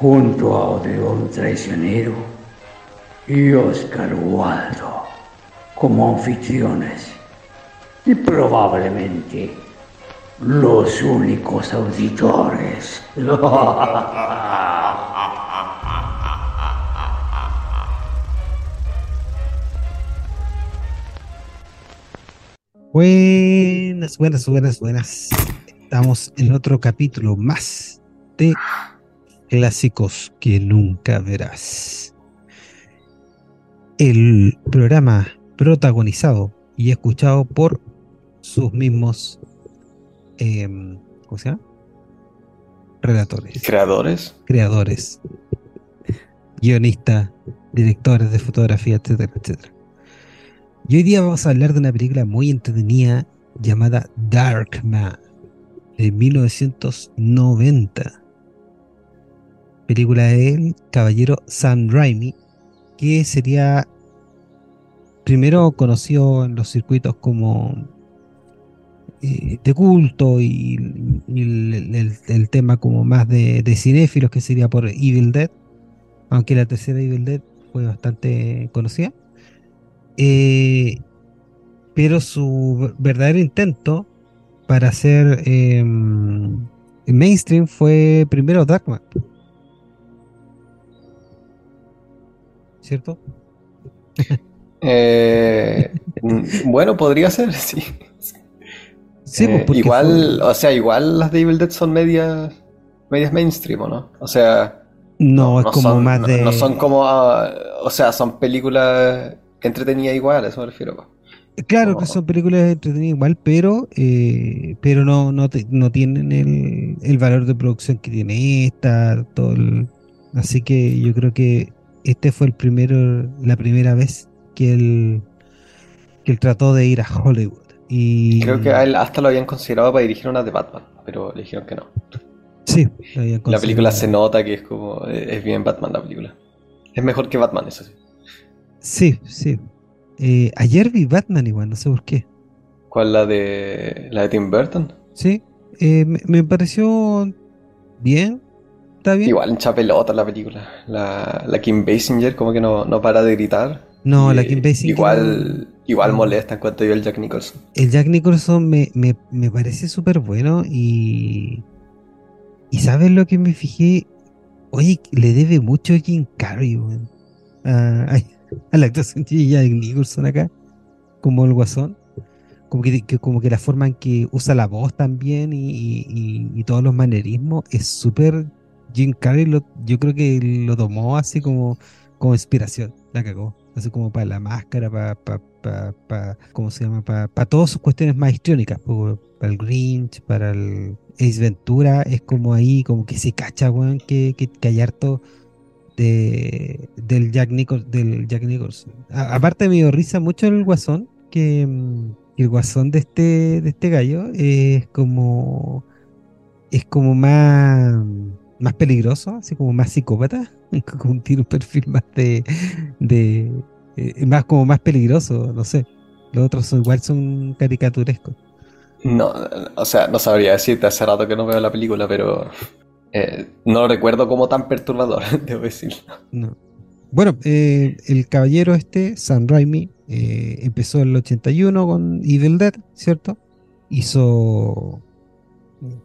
Junto a Odeón Traicionero y Oscar Waldo como anfitriones y probablemente los únicos auditores. Buenas, buenas, buenas, buenas. Estamos en otro capítulo más de Clásicos que nunca verás. El programa protagonizado y escuchado por sus mismos em, ¿cómo se llama? Relatores. Creadores. Creadores. Guionistas, directores de fotografía, etcétera, etcétera. Y hoy día vamos a hablar de una película muy entretenida llamada Darkman de 1990. Película del caballero Sam Raimi, que sería primero conocido en los circuitos como eh, de culto y, el, tema como más de, cinéfilos que sería por Evil Dead, aunque la tercera Evil Dead fue bastante conocida. Eh, pero su verdadero intento para hacer em, mainstream fue primero Darkman. ¿Cierto? Eh, bueno, podría ser, sí. Sí, pues, eh, igual, o sea, igual las de Evil Dead son medias, medias mainstream, ¿o no? O sea, no, es como más de. No, son como, ah, o sea, son películas entretenidas igual, a eso me refiero. Claro que son películas entretenidas igual, pero eh, pero no, no, no tienen el, el, valor de producción que tiene esta, todo así que yo creo que este fue el primero, la primera vez que él, que él trató de ir a Hollywood. Y... Creo que a él hasta lo habían considerado para dirigir una de Batman, pero le dijeron que no. Sí, la película se nota que es como es bien Batman la película. Es mejor que Batman, eso sí. Sí, sí. Eh, ayer vi Batman igual, no sé por qué. ¿Cuál la de la de Tim Burton? Sí, eh, me, pareció bien, está bien. Igual en pelota la película. La, la Kim Basinger como que no, no para de gritar. No, la Kim Basinger. Igual, igual molesta en cuanto yo el Jack Nicholson. El Jack Nicholson me, me, me parece súper bueno y. ¿Y sabes lo que me fijé? Oye, le debe mucho a Jim Carrey, weón. a, la actuación de Jack Nicholson acá, como el guasón. Como que, como que la forma en que usa la voz también y, y, todos los manerismos es súper. Jim Carrey lo, yo creo que lo tomó así como, como inspiración. La cagó así como para la máscara, para, para, para, ¿cómo se llama? Para, todas sus cuestiones más histriónicas, para el Grinch, para el Ace Ventura, es como ahí, como que se cacha, weón, que, que, que hay harto de, del Jack Nicholson. Del Jack Nicholson. aparte me dio risa mucho el guasón, que mm, el guasón de este, de este gallo es como es como más más peligroso, así como más psicópata, como tiene un perfil más de, de eh, más como más peligroso, no sé. Los otros son, igual son caricaturescos. No, o sea, no sabría decirte hace rato que no veo la película, pero eh, no lo recuerdo como tan perturbador, debo decirlo. No. Bueno, eh, el caballero este, Sam Raimi, empezó en el 81 con Evil Dead, ¿cierto? Hizo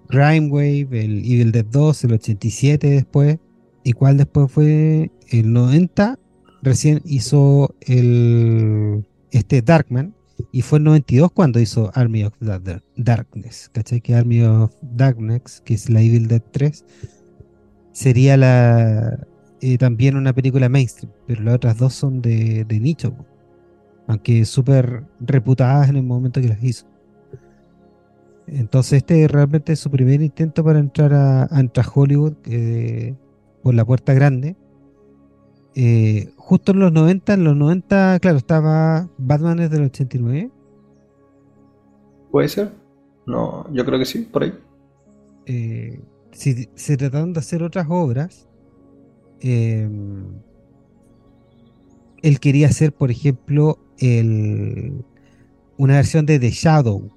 Crime Wave, el Evil Dead 2, el 87 después, y cuál después fue el 90, recién hizo el este Darkman, y fue el 92 cuando hizo Army of Darkness, ¿cachai? Que Army of Darkness, que es la Evil Dead 3, sería la eh, también una película mainstream, pero las otras dos son de, de nicho, aunque súper reputadas en el momento que las hizo. Entonces este realmente es su primer intento para entrar a, Hollywood eh, por la puerta grande. eh, justo en los 90, en los 90, claro, estaba Batman es del 89. ¿Puede ser? No, yo creo que sí, por ahí. Eh, si se trataron de hacer otras obras, eh, él quería hacer, por ejemplo, el, una versión de The Shadow,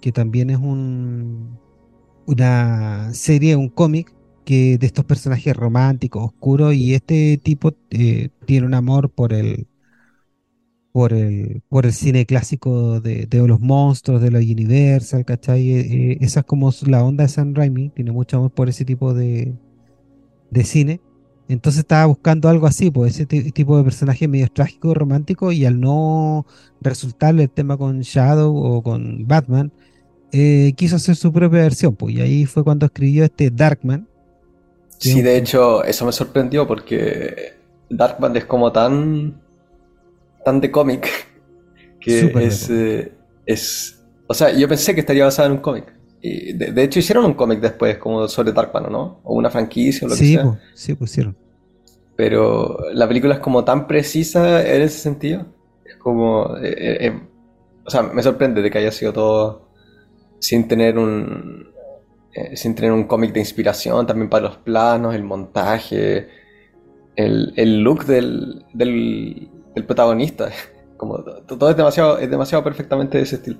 que también es un, una serie, un cómic que de estos personajes románticos, oscuros, y este tipo eh, tiene un amor por el por el, por el cine clásico de, de los monstruos, de la Universal, ¿cachai? Eh, eh, esa es como la onda de Sam Raimi, tiene mucho amor por ese tipo de, de cine. Entonces estaba buscando algo así, pues ese ti- tipo de personaje medio trágico, romántico, y al no resultarle el tema con Shadow o con Batman, eh, quiso hacer su propia versión, pues, y ahí fue cuando escribió este Darkman. que Sí, de hecho, eso me sorprendió porque Darkman es como tan, tan de cómic que es, eh, es, o sea, yo pensé que estaría basado en un cómic. Y de, de hecho hicieron un cómic después como sobre Darkman, ¿o ¿no? O una franquicia o lo que Sí, sea. pues, sí, pusieron. Pero la película es como tan precisa en ese sentido. Es como, eh, eh, o sea, me sorprende de que haya sido todo sin tener un, eh, sin tener un cómic de inspiración también para los planos, el montaje, el, el look del, del, del protagonista. Como to- todo es demasiado, es demasiado perfectamente de ese estilo.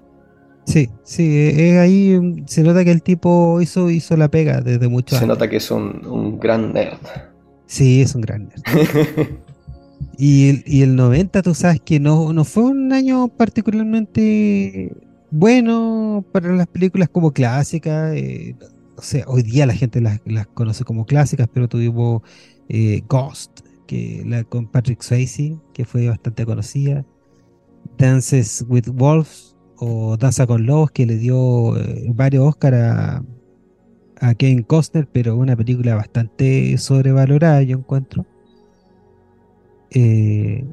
Sí, sí, eh, ahí mm, se nota que el tipo hizo, hizo la pega desde mucho Se antes. nota que es un, un gran nerd. Sí, es un gran nerd. Y el, y el 90, tú sabes que no, no fue un año particularmente bueno para las películas como clásicas. eh, o sea, hoy día la gente las, las conoce como clásicas, pero tuvimos eh, Ghost, que la, con Patrick Swayze, que fue bastante conocida. Dances with Wolves o Danza con Lobos, que le dio eh, varios Oscars a, a Kevin Costner, pero una película bastante sobrevalorada, yo encuentro. Eh,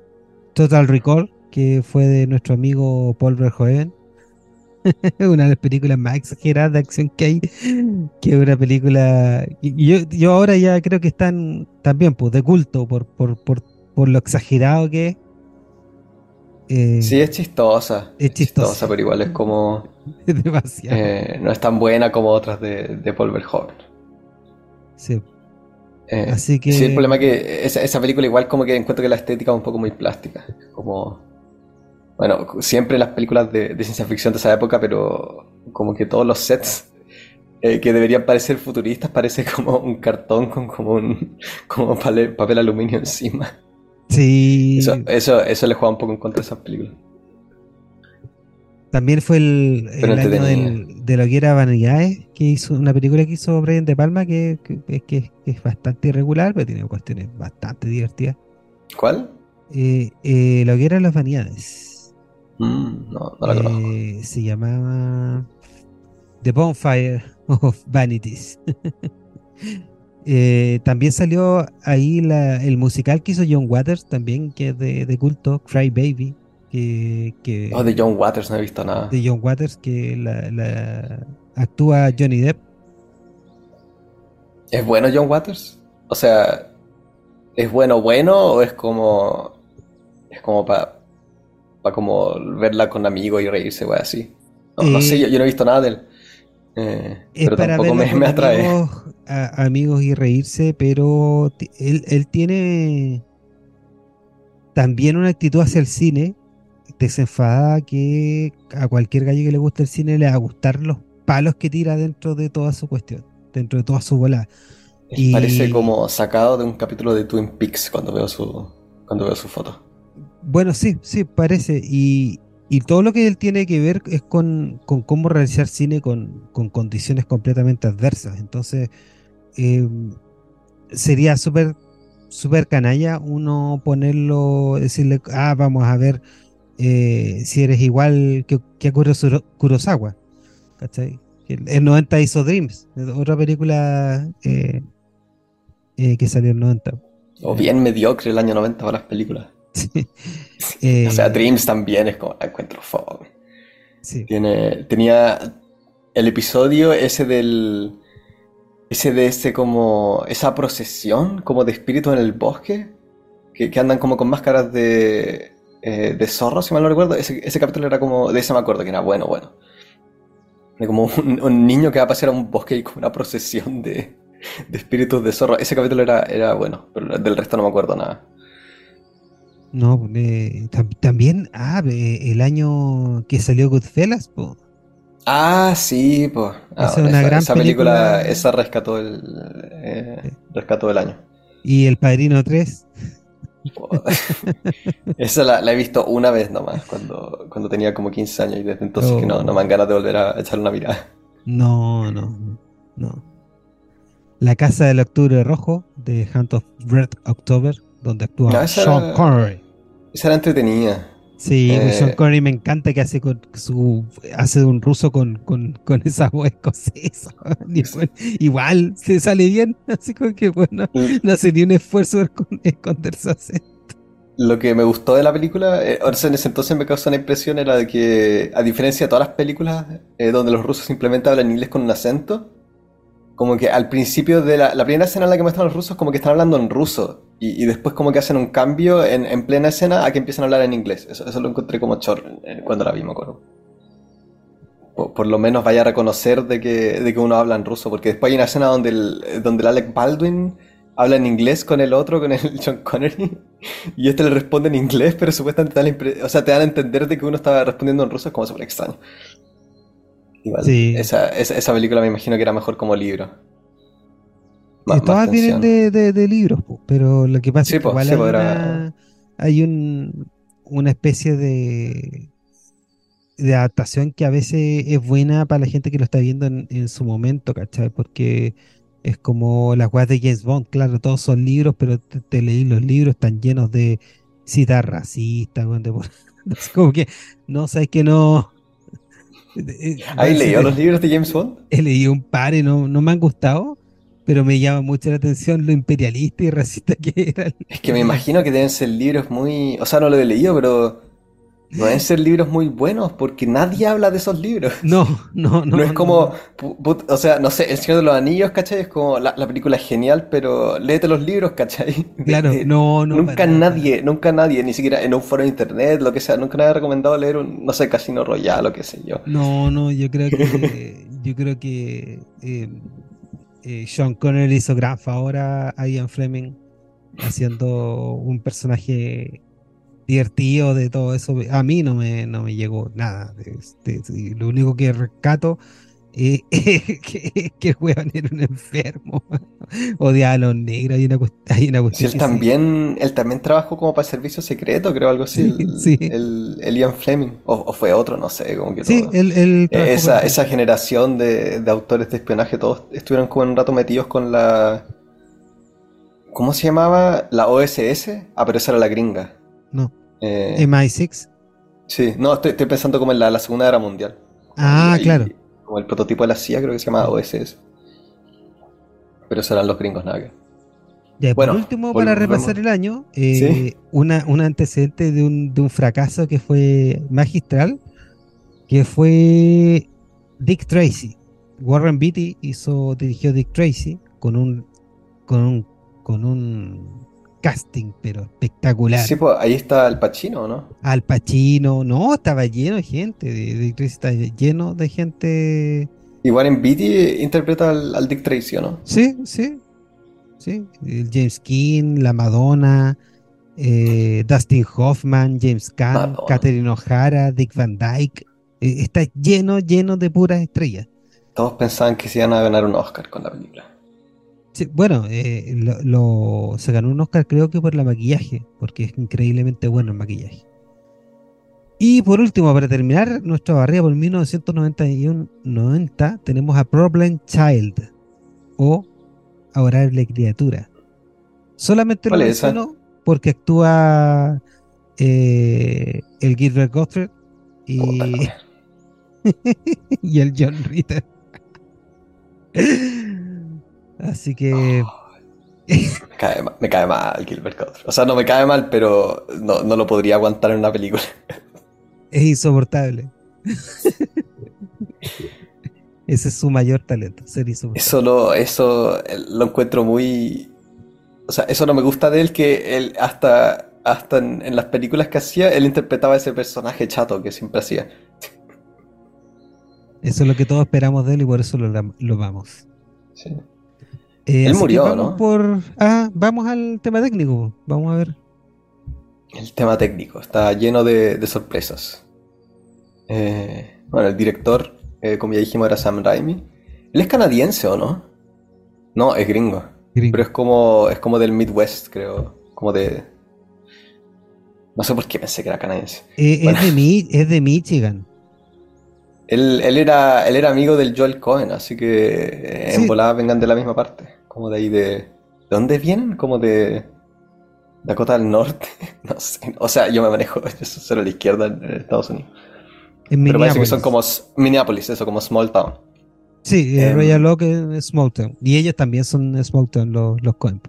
Total Recall, que fue de nuestro amigo Paul Verhoeven. una de las películas más exageradas de acción que hay, que una película... yo, yo ahora ya creo que están también pues, de culto por, por, por, por lo exagerado que es. Eh, Sí, es chistosa. Es Es chistosa, chistosa. pero igual es como... es demasiado. eh, no es tan buena como otras de, de Paul Verhoeven. Sí. Eh, Así que- Sí, el problema es que esa, esa película igual como que encuentro que la estética es un poco muy plástica. Como... Bueno, siempre las películas de, de ciencia ficción de esa época, pero como que todos los sets eh, que deberían parecer futuristas parece como un cartón con como un como papel aluminio encima. Sí, Eso, eso, eso le juega un poco en contra a esas películas. también fue el, el año del, de lo que era Vanidades, que hizo una película que hizo Brian De Palma, que, que, que- que es bastante irregular, pero tiene cuestiones bastante divertidas. ¿Cuál? Eh, eh, lo que eran las Vanidades. Mm, no, no la conozco. Eh, se llamaba The Bonfire of Vanities. Eh, también salió ahí la- el musical que hizo John Waters, también que es de, de culto, Cry Baby, que, que Oh, de John Waters no he visto nada. de John Waters, que la, la- actúa Johnny Depp. ¿Es bueno John Waters? O sea, ¿es bueno bueno o es como es como para como verla con amigos y reírse, güey, así? No, no sé, Eh, yo, yo no he visto nada de él. Eh, pero para tampoco me, atrae. amigos, a- amigos y reírse, pero él, él tiene también una actitud hacia el cine desenfadada que a cualquier gallo que le guste el cine le va a gustar los palos que tira dentro de toda su cuestión, dentro de toda su bola. y- Parece como sacado de un capítulo de Twin Peaks cuando veo su cuando veo su foto. Bueno, sí, sí, parece. Y, y todo lo que él tiene que ver es con, con cómo realizar cine con, con condiciones completamente adversas. Entonces, eh, sería súper súper canalla uno ponerlo, decirle, ah, vamos a ver eh, si eres igual que, que a Kurosawa. ¿Cachai? El 90 hizo Dreams, otra película eh, eh, que salió en el 90. O bien mediocre el año 90 para las películas. Eh, O sea, Dreams también es como la encuentro sí. Tiene, tenía el episodio ese del. Ese de ese como. Esa procesión como de espíritu en el bosque. que, que andan como con máscaras de, eh, de zorro, si mal no recuerdo. Ese, ese capítulo era como, de ese me acuerdo, que era bueno, bueno. De como un, un niño que va a pasear a un bosque y con una procesión de, de espíritus de zorro. Ese capítulo era, era bueno, pero del resto no me acuerdo nada. No, eh, tam- también, ah, el año que salió Goodfellas, po. Ah, sí, pues. Esa es una gran esa película, película. esa rescató el, eh, rescató el año. Y El Padrino 3. Oh. Esa la, la he visto una vez nomás, cuando, cuando tenía como 15 años y desde entonces que no, no me dan ganas de volver a echarle una mirada. No, no, no. La Casa del Octubre Rojo, de Hunt of Red October, donde actúa No, Sean Connery. Esa era entretenida. Sí, Eh, Sean Connery me encanta que hace con su hace de un ruso con, con, con esa voz escocesa. Igual se sale bien, así como que bueno, no hace ni un esfuerzo en escon- esconderse acento. Lo que me gustó de la película, eh, en ese entonces me causó una impresión, era de que, a diferencia de todas las películas eh, donde los rusos simplemente hablan inglés con un acento, como que al principio de la, la primera escena en la que muestran los rusos, como que están hablando en ruso, y, después como que hacen un cambio en, en plena escena a que empiezan a hablar en inglés. Eso, lo encontré como chor eh, cuando la vi, me acuerdo. Por, lo menos vaya a reconocer de que, de que uno habla en ruso, porque después hay una escena donde el, donde Alec Baldwin habla en inglés con el otro, con el John Connery, y este le responde en inglés, pero supuestamente te da la o sea, te dan a entender de que uno estaba respondiendo en ruso, es como súper extraño. Igual, Sí. esa, esa, esa película me imagino que era mejor como libro. Más- todas vienen de, de- de libros, pero lo que pasa Sí, es que po, igual sí, hay, una, hay un, una especie de, de adaptación que a veces es buena para la gente que lo está viendo en, en su momento, ¿cachai? Porque es como las weas de James Bond, claro, todos son libros, pero te, te leí los libros, están llenos de citas racistas, como que, no, sabes que no... eh, ¿Has leído los libros de James Bond? he leído un par y no, no me han gustado, pero me llama mucho la atención lo imperialista y racista que era. Es que me imagino que deben ser libros muy... O sea, no lo he leído, pero no deben ser libros muy buenos porque nadie habla de esos libros. No, no, no. No, es como, o sea, no sé, El Señor de los Anillos, ¿cachai? Es como la, la película es genial, pero léete los libros, ¿cachai? Claro, no, no. nunca nadie, nunca nadie, ni siquiera en un foro de internet, lo que sea, nunca nadie ha recomendado leer un, no sé, Casino Royale o qué sé yo. No, no, yo creo que. yo creo que. eh, eh, Sean Connery hizo gran favor a Ian Fleming haciendo un personaje divertido de todo eso. A mí no me, no me llegó nada. de- lo único que rescato es que, que el weón era un enfermo. Odiaba a los negros. Hay una, hay una cuestión él sí. también, él también trabajó como para el servicio secreto, creo, algo así, Sí, el, sí. el- el Ian Fleming, o, o fue otro, no sé, como que Sí, todo. él, él Esa, esa generación de, de autores de espionaje, todos estuvieron como en un rato metidos con la... ¿Cómo se llamaba? ¿La OSS? Ah, pero esa era la gringa. No, Eh, MI6. sí, no, estoy, estoy pensando como en la, la Segunda Guerra Mundial. Ah, Y- claro. Como el prototipo de la CIA, creo que se llama OSS. Pero esos eran los gringos, nada que. Ya, Bueno, por último, para repasar el año, eh, Sí. una, un antecedente de un, de un fracaso que fue magistral, que fue Dick Tracy. Warren Beatty hizo, dirigió Dick Tracy con un, con un, con un casting, pero espectacular. Sí, pues ahí está el Pacino, ¿no? Al Pacino, no, estaba lleno de gente, de- Tracy está lleno de gente. Igual en Beatty interpreta al, al Dick Tracy, ¿o ¿no? Sí, sí, sí. El James King, la Madonna, eh, Dustin Hoffman, James Caan. Catherine O'Hara, Dick Van Dyke. Eh, está lleno, lleno de puras estrellas. Todos pensaban que se iban a ganar un Oscar con la película. Sí, bueno, eh, lo, lo- se ganó un Oscar creo que por la maquillaje, porque es increíblemente bueno el maquillaje. Y por último, para terminar nuestra barrera por 1991-90, tenemos a Problem Child o Adorable Criatura. Solamente lo menciono porque actúa eh, el Gilbert Gottfried y, y el John Ritter. Así que Me cae, ma- me cae mal Gilbert Gottfried. O sea, no me cae mal, pero no, no lo podría aguantar en una película. es insoportable. Ese es su mayor talento, ser insoportable. Eso lo, eso eh, lo encuentro muy, O sea, eso no me gusta de él, que él hasta, hasta en, las películas que hacía, él interpretaba ese personaje chato que siempre hacía. Eso es lo que todos esperamos de él y por eso lo, lo vamos. Sí. Eh, Él murió, vamos ¿no? Por... Ah, vamos al tema técnico. Vamos a ver. El tema técnico está lleno de, de sorpresas. Eh, bueno, el director, eh, como ya dijimos, era Sam Raimi. Él es canadiense, ¿o no? No, es gringo. Gringo. Pero es como, es como del Midwest, creo. Como de... No sé por qué pensé que era canadiense. Eh, Bueno. es, de es de Michigan. Él, él era, él era amigo del Joel Cohen, así que eh, en volada vengan de la misma parte. Como de ahí de... ¿De dónde vienen? Como de... Dakota del Norte. No sé. O sea, yo me manejo eso solo a la izquierda en Estados Unidos. En Pero parece que son como Minneapolis, eso, como small town. Sí, eh, em, Royal Oak es Small Town. Y ellos también son Small Town, los, los Coen.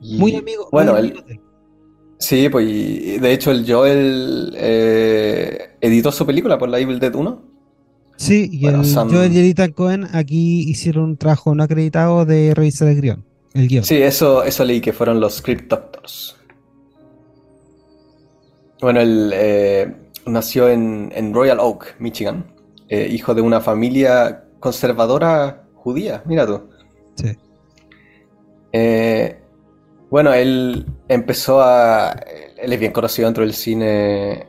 Y, Muy amigos. Bueno, muy él- sí, pues y de hecho el Joel eh, editó su película por la Evil Dead 1. Sí, y Bueno, el Sam- Joel y Ethan Cohen aquí hicieron un trabajo no acreditado de revisar el guion. El guion. Sí, eso, eso leí que fueron los Script Doctors. Bueno, él eh, nació en, en Royal Oak, Michigan, eh, hijo de una familia conservadora judía, mira tú. Sí. Eh, bueno, él empezó a... Él es bien conocido dentro del cine,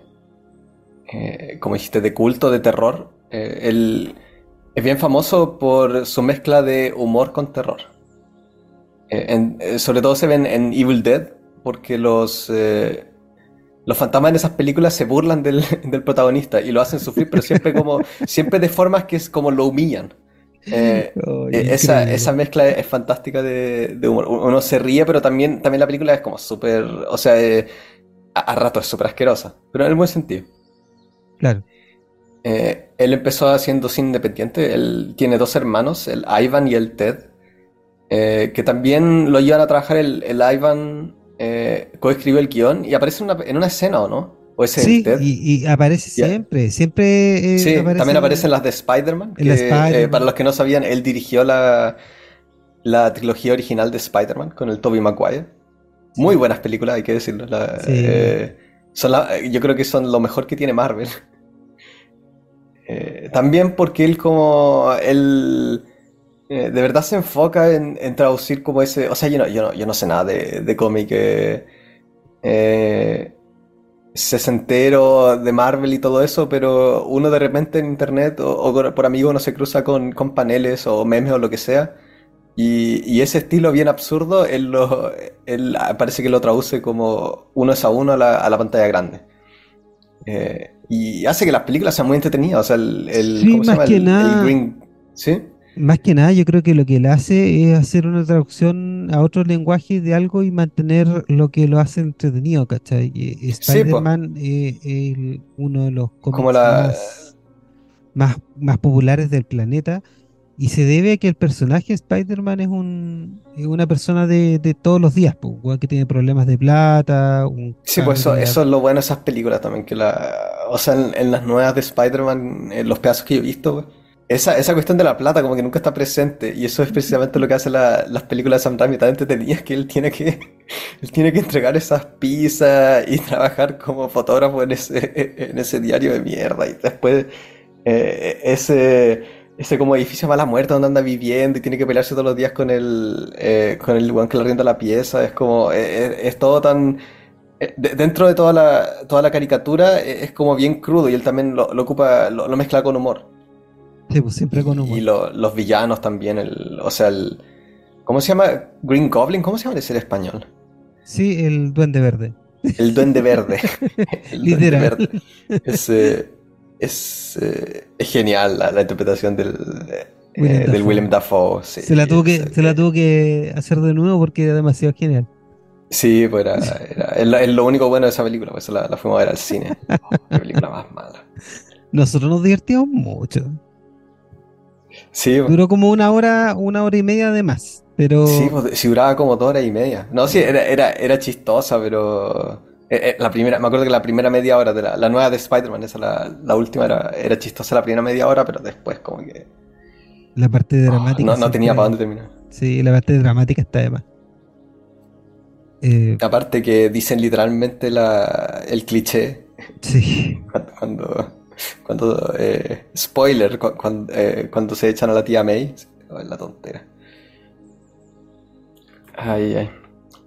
eh, como dijiste, de culto, de terror. Eh, él es bien famoso por su mezcla de humor con terror. Eh, en- eh, sobre todo se ven en Evil Dead, porque los, eh, los fantasmas en esas películas se burlan del, del protagonista y lo hacen sufrir, pero siempre como siempre de formas que es como lo humillan. Eh, Oh, eh, esa, esa mezcla es, es fantástica de, de humor. Uno se ríe, pero también, también la película es como súper, o sea, eh, a, a rato es súper asquerosa, pero en el buen sentido. Claro. Eh, él empezó haciendo cine independiente. Él tiene dos hermanos, el Ivan y el Ted, eh, que también lo llevan a trabajar. El, el Ivan eh, coescribió el guion y aparece en una, en una escena, ¿o no? ¿O es el Sí, Ted? y, y aparece siempre. Siempre eh, Sí, aparece también aparecen las de Spider-Man. eh, para los que no sabían, él dirigió la, la trilogía original de Spider-Man con el Tobey Maguire. Muy buenas películas, hay que decirlo. La- Sí. eh, son la- yo creo que son lo mejor que tiene Marvel. Eh, también porque él como... Él eh, de verdad se enfoca en, en traducir como ese... O sea, yo no, yo no, yo no sé nada de, de cómic. eh, eh, sesentero de Marvel y todo eso, pero uno de repente en internet o, por amigo uno se cruza con, con paneles o memes o lo que sea. Y, y ese estilo bien absurdo, él, lo, él parece que lo traduce como uno es a uno a la, a la pantalla grande. Eh, y hace que las películas sean muy entretenidas. O sea, el, el- Sí, ¿cómo se más llama? que El- el nada- Green- ¿Sí? Más que nada, yo creo que lo que él hace es hacer una traducción a otro lenguaje de algo y mantener lo que lo hace entretenido, ¿cachai? Sí. Spider-Man es uno de los cómics Como la- más, más, más populares del planeta y se debe a que el personaje Spider-Man es, un, es una persona de, de todos los días, po, weón, que tiene problemas de plata, un Sí, pues eso, de- eso es lo bueno de esas películas también, que la, o sea, en, en las nuevas de Spider-Man, en los pedazos que yo he visto, güey, esa, esa cuestión de la plata como que nunca está presente, y eso es precisamente lo que hacen la- las películas de Sam Raimi, tan entretenidas que él tiene que, él tiene que entregar esas pizzas y trabajar como fotógrafo en ese, en ese diario de mierda, y después eh, ese, ese como edificio mala muerte donde anda viviendo y tiene que pelearse todos los días con el, eh, con el weón que le arrienda la pieza, es como, eh, es, es todo tan... eh, de- dentro de toda la, toda la caricatura eh, es como bien crudo y él también lo, lo ocupa, lo, lo mezcla con humor. Sí, pues, siempre con humor. y lo- los villanos también, el, o sea, el... ¿Cómo se llama? Green Goblin, ¿cómo se llama ese en español? Sí, el Duende Verde. El Duende Verde. El Duende Literal. Verde. Es, eh, es, eh, es genial la, la interpretación del, eh, del Dafoe. Willem Dafoe. sí, se la tuvo que, es- se la tuvo que hacer de nuevo porque era demasiado genial. Sí, pues era, era- es, lo, es lo único bueno de esa película, por eso la, la fuimos a ver al cine. Oh, qué película más mala. Nosotros nos divertimos mucho. Sí, pues. Duró como una hora, una hora y media de más. Pero Sí, pues, si duraba como dos horas y media. No, sí, era, era, era chistosa, pero eh, eh, la primera, me acuerdo que la primera media hora de la, la nueva de Spider-Man, esa la, la última era, era chistosa la primera media hora, pero después como que la parte oh, dramática no, no tenía para dónde terminar. Sí, la parte dramática está de más. Eh, Aparte que dicen literalmente la, el cliché sí, cuando, cuando, eh, spoiler, cu- cuando, eh, cuando se echan a la tía May, Oh, la tontera. Ay, ay.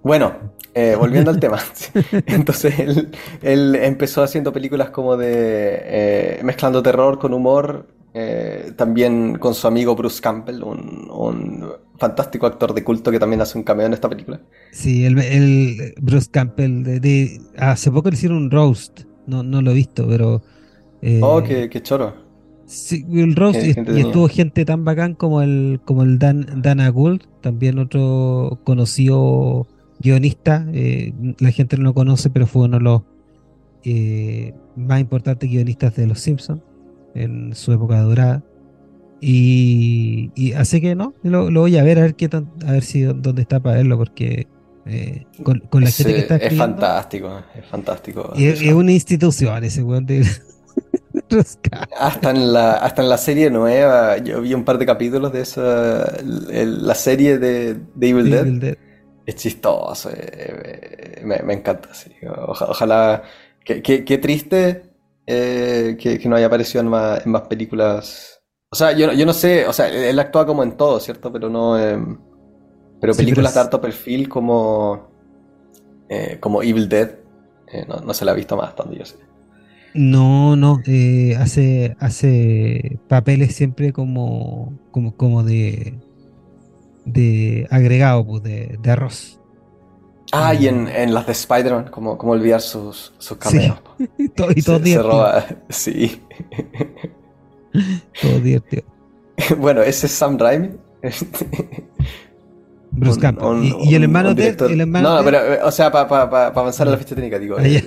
Bueno, eh, volviendo al tema. Entonces él, él empezó haciendo películas como de eh, mezclando terror con humor, eh, también con su amigo Bruce Campbell, un, un fantástico actor de culto que también hace un cameo en esta película. sí, el, el Bruce Campbell de, de- hace poco le hicieron un roast, no, no lo he visto, pero eh, Oh, qué, qué choro. sí, el y, estuvo gente tan bacán como el como el Dan Dana Gould, también otro conocido guionista, eh, la gente no lo conoce, pero fue uno de los eh, más importantes guionistas de Los Simpsons en su época dorada. Y, y así que no, lo, lo voy a ver a ver qué tan- a ver si dónde está para verlo, porque eh, con, con la Es, gente que eh, está es escribiendo, fantástico, es fantástico. y es, es eso. una institución ese weón de. Hasta en la, hasta en la serie nueva, yo vi un par de capítulos de esa, el- la serie de, de Evil Dead. Evil Dead. Es chistoso, eh, me, me encanta, sí. Oja- ojalá, qué, triste eh, que, que no haya aparecido en más, en más películas. O sea, yo, yo no sé, o sea, él actúa como en todo, ¿cierto? Pero no, pero películas de pero es- alto perfil como, eh, como Evil Dead, eh, no, no se la ha visto más, donde yo sé. No, no, eh, hace, hace papeles siempre como, como, como de, de agregado, pues, de, de arroz. Ah, y en, en las de Spider-Man, como, como olvidar sus, sus cameos. Y todo, y todo Se, se divertido. roba, sí. Todo divertido. Bueno, ese es Sam Raimi. Bruce Un- y, y el hermano de el hermano No, pero, eh, o sea, para avanzar a la ficha técnica, digo, Ah, eh,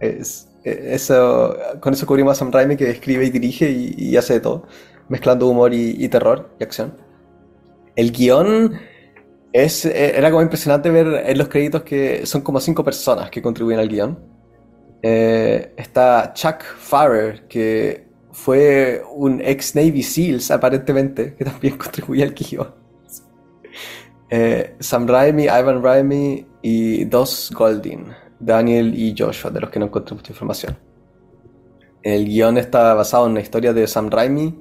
eh, es- eh, eso, con eso cubrimos a Sam Raimi que escribe y dirige y, y hace de todo, mezclando humor y, y terror y acción. El guion es, eh, era como impresionante ver en los créditos que son como cinco personas que contribuyen al guion. Eh, está Chuck Farrer, que fue un ex Navy SEALs aparentemente, que también contribuye al guion. Eh, Sam Raimi, Ivan Raimi y dos Goldin, Daniel y Joshua, de los que no encontré mucha información. El guion está basado en una historia de Sam Raimi,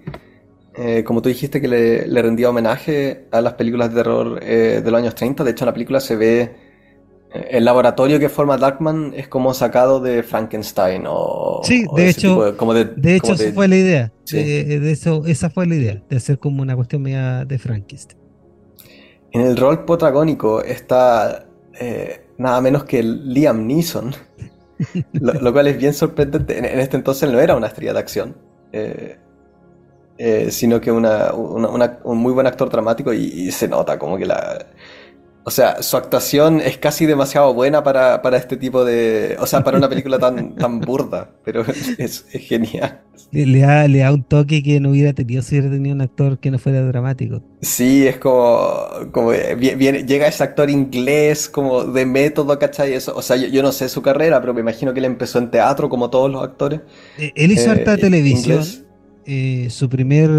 eh, como tú dijiste, que le, le rendía homenaje a las películas de terror eh, de los años 30. De hecho, en la película se ve eh, el laboratorio que forma Darkman es como sacado de Frankenstein o, Sí, o de hecho- tipo de, como de, De hecho, como esa de- fue la idea. Sí. De, eso, esa fue la idea, de hacer como una cuestión media de Frankenstein. En el rol protagónico está eh, nada menos que Liam Neeson, lo, lo cual es bien sorprendente. En, en este entonces no era una estrella de acción, eh, eh, sino que una, una- una- un muy buen actor dramático y, y se nota como que la... O sea, su actuación es casi demasiado buena para, para este tipo de... O sea, para una película tan, tan burda, pero es, es genial. Le, da, le da un toque que no hubiera tenido si hubiera tenido un actor que no fuera dramático. Sí, es como, como vi- viene- llega ese actor inglés como de método, ¿cachai? Eso, o sea, yo, yo no sé su carrera, pero me imagino que él empezó en teatro como todos los actores. Eh, Él hizo eh, harta televisión. inglés. Eh, su primer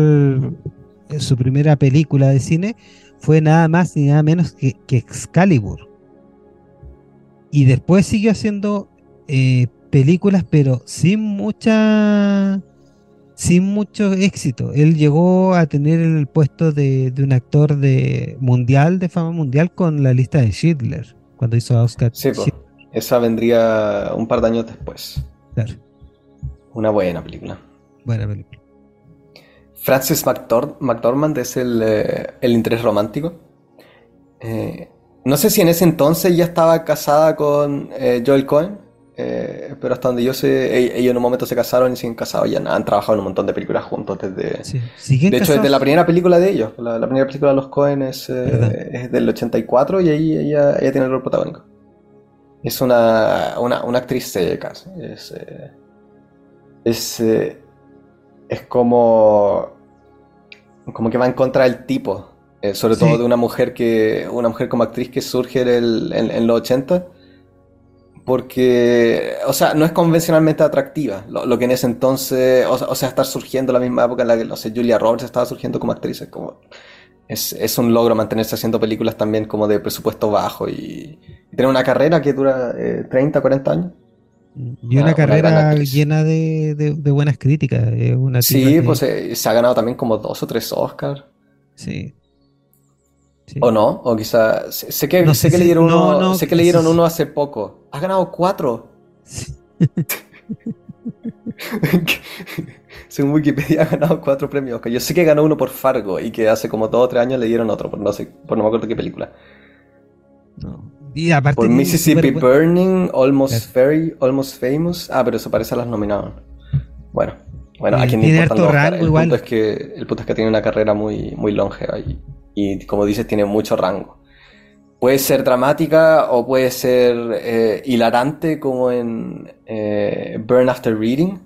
eh, su primera película de cine fue nada más ni nada menos que, que Excalibur. Y después siguió haciendo eh, películas, pero sin mucha sin mucho éxito. Él llegó a tener el puesto de, de un actor de mundial, de fama mundial, con la lista de Schindler, cuando hizo a Oscar Sí. Schindler. Esa vendría un par de años después. Claro, Una buena película. buena película. Francis McDor- McDormand es el, eh, el interés romántico. Eh, no sé si en ese entonces ya estaba casada con eh, Joel Cohen, pero hasta donde yo sé, e- ellos en un momento se casaron y siguen casados. Ya han trabajado en un montón de películas juntos desde, Sí. ¿Siguen De hecho, es de casados? la primera película de ellos. La, la primera película de los Cohen es, es del 84 y ahí ella, ella tiene el rol protagónico. Es una, una, una actriz seca. Es, es, es como, como que va en contra del tipo. eh, sobre Sí. todo de una mujer que una mujer como actriz que surge en, el- en- en los 80. Porque, o sea, no es convencionalmente atractiva. Lo, lo que en ese entonces, o, sea- o sea, estar surgiendo en la misma época en la que, no sé, Julia Roberts estaba surgiendo como actriz, es como, es, es un logro mantenerse haciendo películas también como de presupuesto bajo y, y tener una carrera que dura eh, 30, 40 años. Y Una- carrera llena de, de- de buenas críticas. es una tipa Sí, pues eh, se ha ganado también como dos o tres Oscars. sí. Sí. ¿O no? O quizá. Sé, sé que, No sé sé que si- leyeron no, uno, no, sé que leyeron sí. uno hace poco. Ha ganado cuatro. Sí. Según Wikipedia ha ganado cuatro premios Oscar. Yo sé que ganó uno por Fargo y que hace como dos o tres años le dieron otro por no sé, por no me acuerdo qué película. No. Y aparte Por Mississippi Burning, Almost. Very, Almost Famous. Ah, pero eso parece a las nominadas. Bueno, bueno, a le harto los Oscar? rango El igual. punto es que el punto es que tiene una carrera muy, muy longeva y, y como dices tiene mucho rango. Puede ser dramática o puede ser eh, hilarante como en eh, Burn After Reading,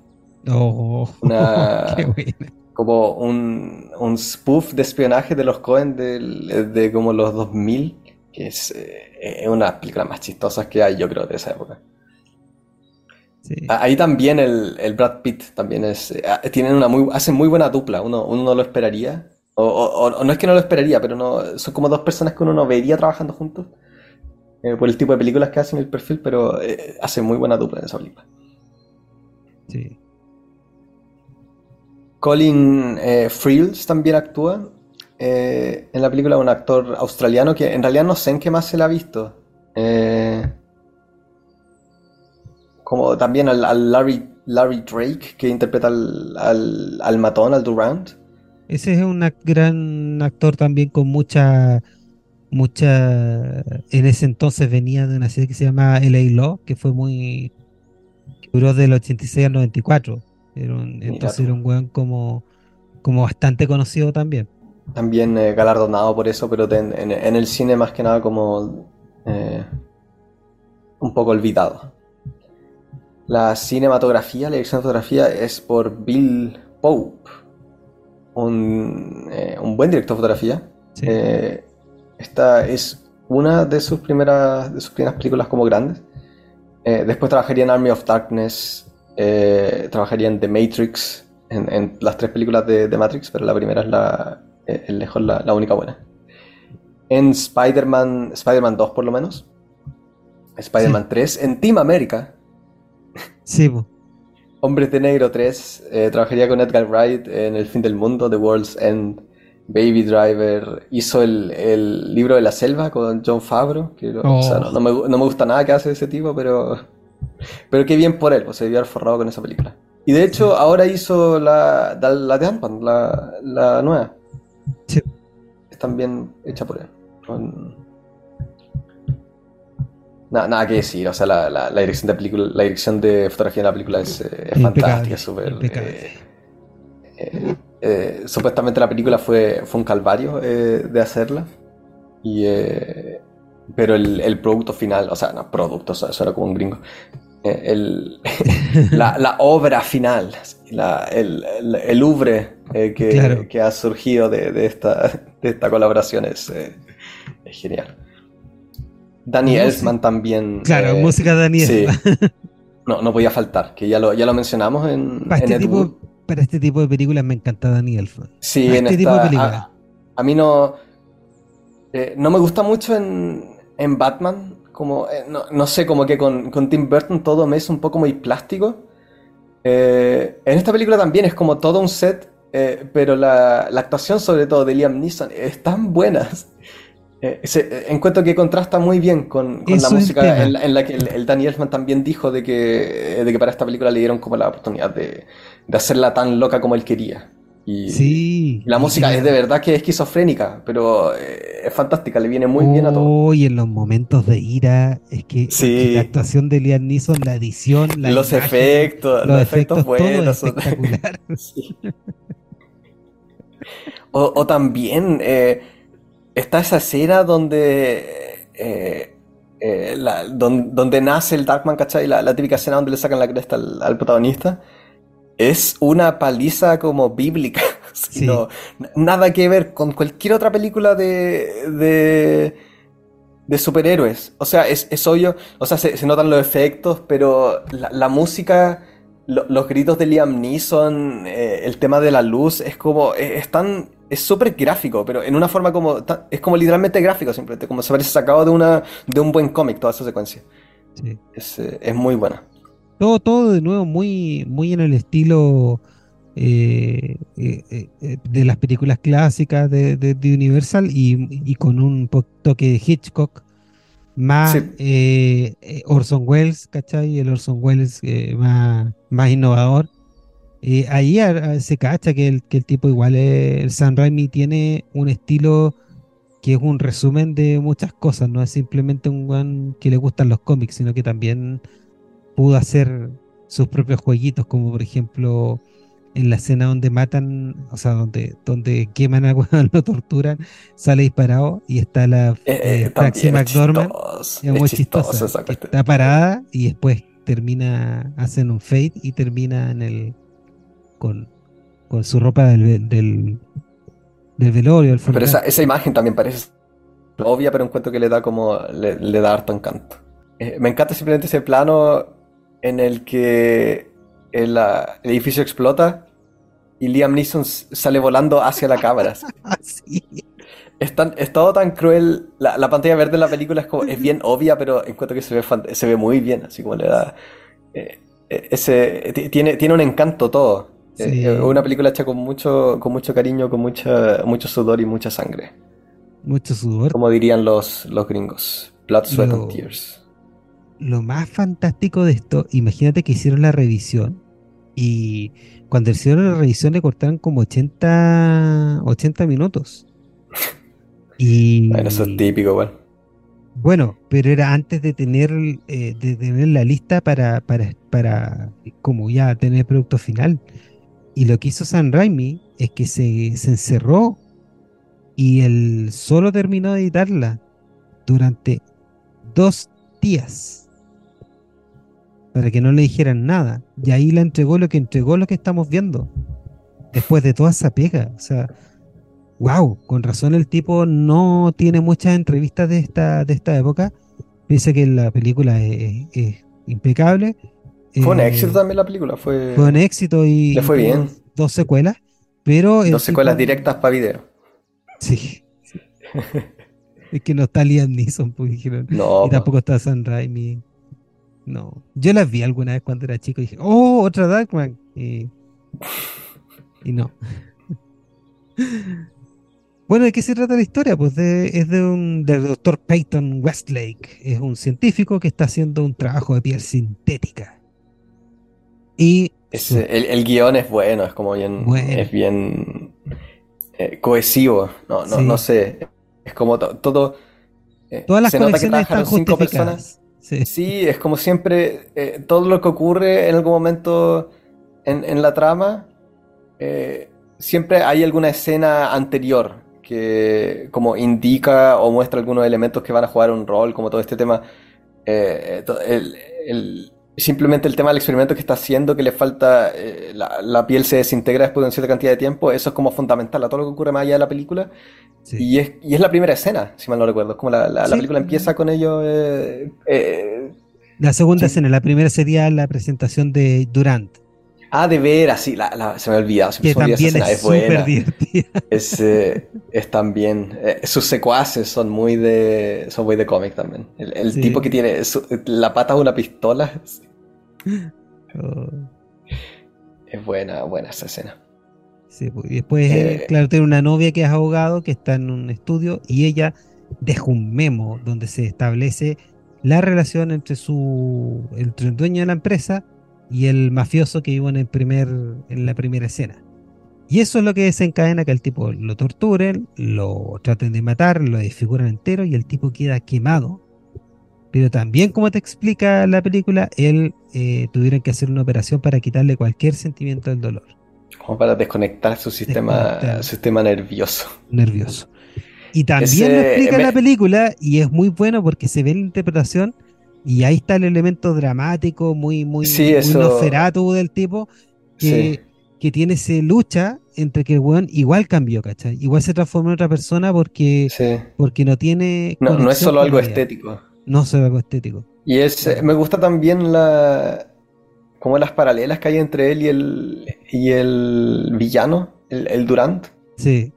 Oh, Una- qué buena. como un, un spoof de espionaje de los Coen del- de como los 2000, que es, eh, es una de las películas más chistosas que hay, yo creo, de esa época. Sí. Ah, Ahí también el, el Brad Pitt también es, eh, tienen una muy, hacen muy buena dupla, uno, uno no lo esperaría, o, o- no es que no lo esperaría, pero no, son como dos personas que uno no vería trabajando juntos, eh, por el tipo de películas que hacen el perfil, pero hacen muy buena dupla en esa película. Sí. Colin Friels también actúa eh, en la película, un actor australiano que en realidad no sé en qué más se le ha visto. Eh, como también al, al Larry, Larry Drake, que interpreta al, al, al matón, al Durant. Ese es un gran actor también con mucha, mucha, en ese entonces venía de una serie que se llama LA Law, que fue muy, que duró del 86 al 94. Era un- entonces era un weón como, como bastante conocido también. También eh, galardonado por eso, pero en, en el cine más que nada como eh, un poco olvidado. La cinematografía, la dirección de fotografía es por Bill Pope, un, eh, un buen director de fotografía. Sí. Esta es una de sus primeras, de sus primeras películas como grandes. Después trabajaría en Army of Darkness, trabajaría en The Matrix, en, en las tres películas de, de Matrix, pero la primera es la, eh, el lejos la, la única buena. En Spider-Man, Spider-Man 2 por lo menos. Spider-Man 3, en Team America, Sí, po. Hombres de Negro 3, eh, trabajaría con Edgar Wright en El fin del mundo, The World's End, Baby Driver, hizo el, el libro de la selva con John Favreau, que o Oh. sea, no, no me, no me gusta nada que hace ese tipo, pero, pero qué bien por él, pues se debió haber forrado con esa película. Y de hecho, ahora hizo la, la, la de Ant-Man, la, la nueva. Sí. Es también hecha por él. Nada, nada que decir, o sea, la, la- la dirección de película, la dirección de fotografía de la película es, eh, es fantástica, súper. eh, eh, eh, supuestamente la película fue, fue un calvario de hacerla. Y, pero el, el producto final, o sea, no, producto, eso era como un gringo. Eh, el- la, la obra final, la- el, el, el Louvre eh, que, Claro. que ha surgido de, de esta, de esta colaboración es, eh, es genial. Danny Música- Elfman también. Claro, eh, música de Daniel. Sí. No, no podía faltar, que ya lo, ya lo mencionamos en, Para en este, tipo, para este tipo de películas me encanta Daniel Elfman. Sí, para en este tipo de películas. a, a mí no, no me gusta mucho en, en Batman, como, eh, no, no sé, como que con, con Tim Burton todo me es un poco muy plástico. Eh, en esta película también es como todo un set, eh, pero la, la actuación sobre todo de Liam Neeson es tan buena. Se- encuentro que contrasta muy bien con, con la música tema. en la, en la que el, el Danny Elfman también dijo de que, de que para esta película le dieron como la oportunidad de, de hacerla tan loca como él quería. Y, Sí. la música es de verdad que es esquizofrénica, pero eh, es fantástica, le viene muy bien a todo. Y en los momentos de ira, es que, es Sí. que la actuación de Liam Neeson, la edición, la los imagen, efectos, los, efectos, efectos todo buenos. son- espectacular. O, o también eh, está esa escena donde, eh, eh, la- donde nace el Darkman, ¿cachai? La, la típica escena donde le sacan la cresta al, al protagonista. Es una paliza como bíblica. así, Sí. no- n- nada que ver con cualquier otra película de, de, de superhéroes. O sea, es, es obvio, o sea, se, se notan los efectos, pero la, la música, lo- los gritos de Liam Neeson, eh, el tema de la luz, es como, es, es tan es súper gráfico, pero en una forma como. Es como literalmente gráfico, simplemente. Como se parece sacado de, una, de un buen cómic, toda esa secuencia. Sí. Es, eh, es muy buena. Todo, todo de nuevo muy, muy en el estilo eh, eh, eh, de las películas clásicas de, de- de Universal y, y con un toque de Hitchcock, más Sí. Orson Welles, ¿cachai? El Orson Welles más, más innovador. Ahí a- a- se cacha que el, que el tipo igual, es- el Sam Raimi tiene un estilo que es un resumen de muchas cosas, no es simplemente un weón que le gustan los cómics, sino que también pudo hacer sus propios jueguitos, como por ejemplo en la escena donde matan, o sea, donde, donde queman a weón, lo torturan, sale disparado y está la Eh, eh, eh, es McDormand, es muy chistosa, está parada y después termina, hacen un fade y termina en el con, con su ropa del, del, del velorio, del Pero esa, esa imagen también parece obvia, pero encuentro que le da como. le, le da harto encanto. Eh, me encanta simplemente ese plano en el que el, ah, el edificio explota y Liam Neeson sale volando hacia la cámara. Ah, sí. Es, tan- es todo tan cruel. La, la pantalla verde de la película es, como, es bien obvia, pero encuentro que se ve, se ve muy bien. Así como le da. eh, eh, ese, ti- tiene, tiene un encanto todo. Eh, Sí. eh, una película hecha con mucho, con mucho cariño, con mucha, mucho sudor y mucha sangre. Mucho sudor. Como dirían los, los gringos. Blood, sweat Lo- and tears. Lo más fantástico de esto, imagínate que hicieron la revisión y cuando hicieron la revisión le cortaron como 80, 80 minutos. Y Bueno, eso es típico, igual. bueno, pero era antes de tener, eh, de tener la lista para, para, para como ya tener el producto final. Y lo que hizo San Raimi es que se, se encerró y él solo terminó de editarla durante dos días para que no le dijeran nada. Y ahí la entregó lo que entregó lo que estamos viendo. Después de toda esa pega. O sea, wow, con razón el tipo no tiene muchas entrevistas de esta, de esta época. Dice que la película es, es impecable. Fue un Eh, éxito también la película. Fue, Fue un éxito y, Le fue bien. dos secuelas. Pero dos secuelas tipo- directas para video. Sí. es que no está Liam Neeson, pues dijeron. No, y po. tampoco está San Raimi. No. Yo las vi alguna vez cuando era chico y dije, oh, otra Darkman. Y, y no. Bueno, ¿de qué se trata la historia? Pues de- es de un del doctor Peyton Westlake. Es un científico que está haciendo un trabajo de piel sintética. Y Es, el, el guion es bueno, es como bien, Bueno. es bien eh, cohesivo, no, no, Sí. no sé, es como to- todo, eh, todas las se nota que conexiones están trabajaron cinco personas. Sí. Es como siempre, eh, todo lo que ocurre en algún momento en, en la trama, eh, siempre hay alguna escena anterior que como indica o muestra algunos elementos que van a jugar un rol, como todo este tema, eh, el- simplemente el tema del experimento que está haciendo, que le falta, eh, la, la piel se desintegra después de una cierta cantidad de tiempo, eso es como fundamental a todo lo que ocurre más allá de la película. Sí. Y es, y es la primera escena, si mal no recuerdo. Es como la, la- la Sí. película empieza con ellos. eh, eh, La segunda Sí. escena, la primera sería la presentación de Durant, ah, de veras, sí, la, la- se me ha olvidado. se me que esa también escena, es súper divertida. Es, eh, es también. eh, sus secuaces son muy de. Son muy de cómic también. El, el tipo que tiene su- la pata de una pistola. Es- Oh, Es buena, buena esa escena. sí, pues, y después, Eh. claro, tiene una novia que es abogado, que está en un estudio, y ella deja un memo donde se establece la relación entre su entre el dueño de la empresa y el mafioso que vive en el primer en la primera escena. Y eso es lo que desencadena que el tipo lo torturen, lo traten de matar, lo desfiguran entero y el tipo queda quemado. Pero también, como te explica la película, él eh, tuvieron que hacer una operación para quitarle cualquier sentimiento del dolor Como para desconectar su sistema, Desconectar. su sistema nervioso. nervioso. Y también Ese- lo explica la película y es muy bueno porque se ve la interpretación y ahí está el elemento dramático, muy, muy, Sí, muy eso- Nosferatu del tipo, que, Sí. que tiene esa lucha entre que el weón igual cambió, ¿cachai? Igual se transformó en otra persona porque, Sí. porque no tiene. No, no es solo algo estético. No solo algo estético. Y es, eh, me gusta también la, como las paralelas que hay entre él y el, y el villano, el, el Durant. Sí.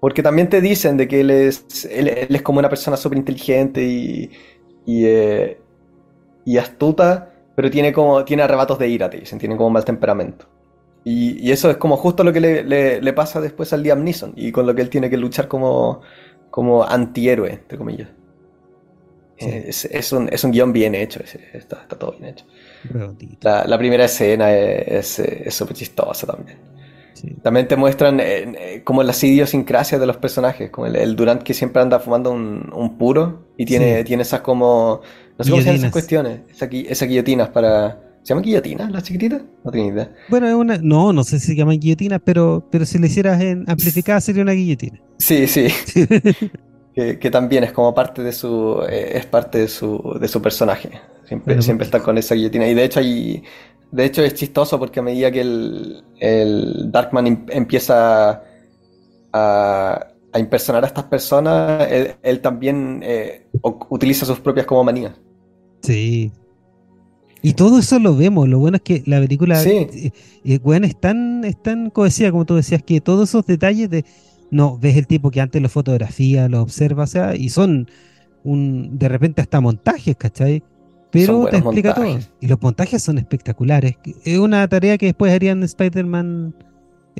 Porque también te dicen de que él es, él, él es como una persona súper inteligente y, y, eh, y astuta, pero tiene como tiene arrebatos de ira, te dicen, tiene como mal temperamento. Y, y eso es como justo lo que le, le- le pasa después al Liam Neeson y con lo que él tiene que luchar como, como antihéroe, entre comillas. Eh, Es, es un, es un guion bien hecho, es- está, está todo bien hecho. La, la primera escena es súper chistosa también. Sí. También te muestran eh, eh, como las idiosincrasias de los personajes, como el, el Durant que siempre anda fumando un, un puro y tiene, Sí. tiene esas como... No sé cómo se esas cuestiones, esas, gui- esas guillotinas para... ¿Se llaman guillotinas las chiquititas? No tengo ni idea. Bueno, es una, no, no sé si se llaman guillotinas, pero, pero si le hicieras en amplificada sería una guillotina. Sí, sí, que, que también es como parte de su... eh, es parte de su, de su personaje. Siempre, Bueno, siempre está con esa guillotina. Y de hecho hay... De hecho es chistoso porque a medida que el, el Darkman em- empieza a, a impersonar a estas personas, él, él también eh, utiliza sus propias como manías. Sí. Y todo eso lo vemos. Lo bueno es que la película, Sí. eh, eh, weón, es tan, es tan cohesiva, como tú decías, que todos esos detalles de. No, ves el tipo que antes lo fotografía, lo observa, o sea, y son un, de repente hasta montajes, ¿cachai? Pero te explica montajes. todo. Y los montajes son espectaculares. Es una tarea que después harían Spider-Man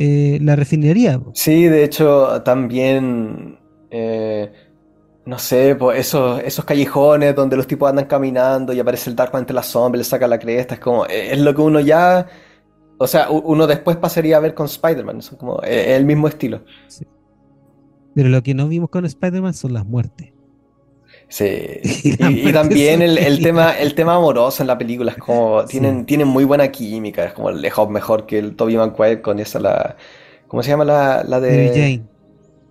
eh, la refinería. Sí, de hecho, también, eh, no sé, pues esos, esos callejones donde los tipos andan caminando y aparece el Darkman entre las sombras, le saca la cresta, es como, eh, es lo que uno ya, o sea, uno después pasaría a ver con Spider-Man, son como el mismo estilo. Pero lo que no vimos con Spider-Man son las muertes. Sí. Y también el, tema, el tema amoroso en la película es como, Sí. tienen, tienen muy buena química, es como lejos mejor que el Tobey Maguire con esa, la, ¿cómo se llama la, la de... Mary Jane,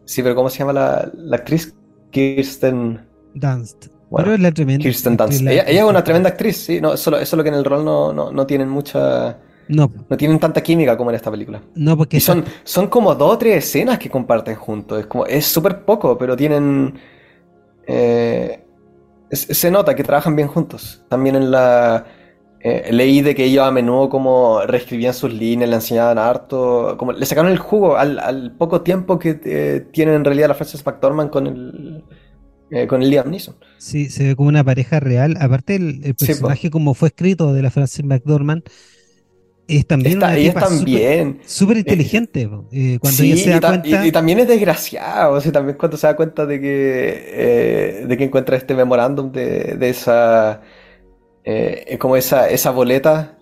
Sí, pero ¿cómo se llama la, la actriz? Kirsten... Dunst. Bueno, Pero es la tremenda. Kirsten es Dunst. la- Ella, ella es una tremenda actriz, sí. No, solo, solo que en el rol no, no, no tienen mucha. No, No tienen tanta química como en esta película. no, porque Y son, son como dos o tres escenas que comparten juntos. Es como, es súper poco, pero tienen. eh, es- se nota que trabajan bien juntos. También en la. eh, leí de que ellos a menudo como reescribían sus líneas, le enseñaban harto. Como le sacaron el jugo al, al poco tiempo que eh, tienen en realidad la Frances McDormand con el. eh, con el Liam Neeson. sí, se ve como una pareja real. Aparte, el, el Sí, personaje, como fue escrito de la Frances McDormand, es también Está, una ella tipa también. súper súper inteligente. Eh, cuando Sí, ella se y, da ta- cuenta. y- y también es desgraciado, o sea, también cuando se da cuenta de que, eh, de que encuentra este memorándum de, de esa, eh, como esa, esa boleta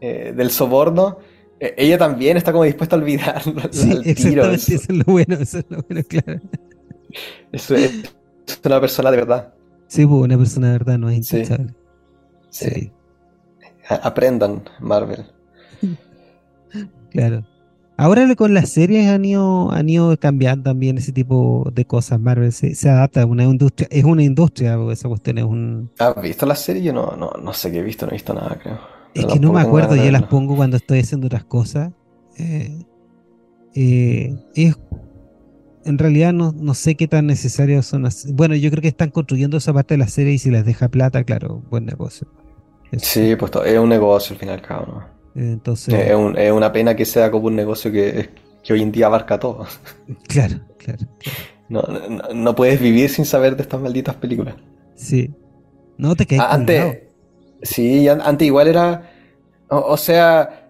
eh, del soborno, eh, ella también está como dispuesta a olvidarlo Sí, al tiro. exactamente, Eso, eso es lo bueno, eso es lo bueno, claro. eso es, es una persona de verdad. Sí, pues una persona de verdad no es Sí. intachable. Sí. Sí, A- Aprendan, Marvel. Claro. Ahora con las series han ido, han ido cambiando también ese tipo de cosas. Marvel se, se adapta a una industria, es una industria, esa cuestión es un, ¿Has visto la serie? Yo no, no, no sé qué he visto, no he visto nada, creo. Es que no me acuerdo, yo las pongo cuando estoy haciendo otras cosas. Eh, eh, es, en realidad no, no sé qué tan necesarias son las... Bueno, yo creo que están construyendo esa parte de la serie y si les deja plata, claro, buen negocio. Eso. Sí, pues es un negocio al final. Eh, Entonces, Es, un- es una pena que sea como un negocio que, que hoy en día abarca todo. claro, claro. No, no, no puedes vivir sin saber de estas malditas películas. Sí. No te quedes Ah, antes, sí, an- antes igual era, o, o sea,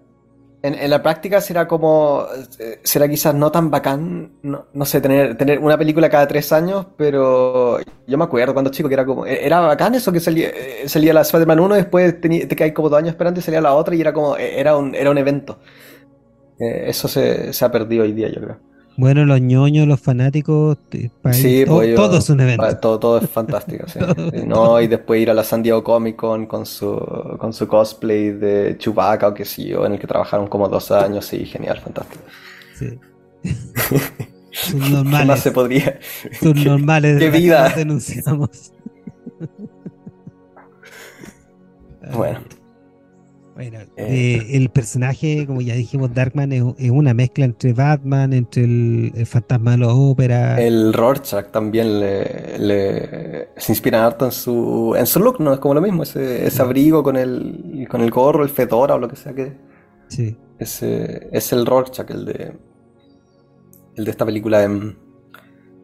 en, en la práctica será como, eh, será quizás no tan bacán, no, no sé, tener, tener una película cada tres años, pero yo me acuerdo cuando chico que era como, eh, era bacán eso que salía, eh, salía la Spider-Man 1, después te quedas como dos años esperando y salía la otra y era como, eh, era un, era un evento. Eh, eso se, se ha perdido hoy día, yo creo. Bueno, los ñoños, los fanáticos, te- para Sí, ellos todo, pues yo- todo es un evento. Todo, todo es fantástico, sí. No, y después ir a la San Diego Comic Con con su, con su cosplay de Chewbacca o qué sé yo, en el que trabajaron como dos años, sí, genial, fantástico. Sí. Son ¿Qué más normales. se podría? Son ¿Qué- normales. qué vida? denunciamos. Bueno. Bueno, Eh, eh, el personaje, como ya dijimos, Darkman es, es una mezcla entre Batman, entre el, el fantasma de los óperas. El Rorschach también le, le- se inspira harto en su, en su look, ¿no? Es como lo mismo, ese, ese abrigo con el, con el gorro, el fedora o lo que sea que... Sí, Ese, es el Rorschach, el de, el de esta película de,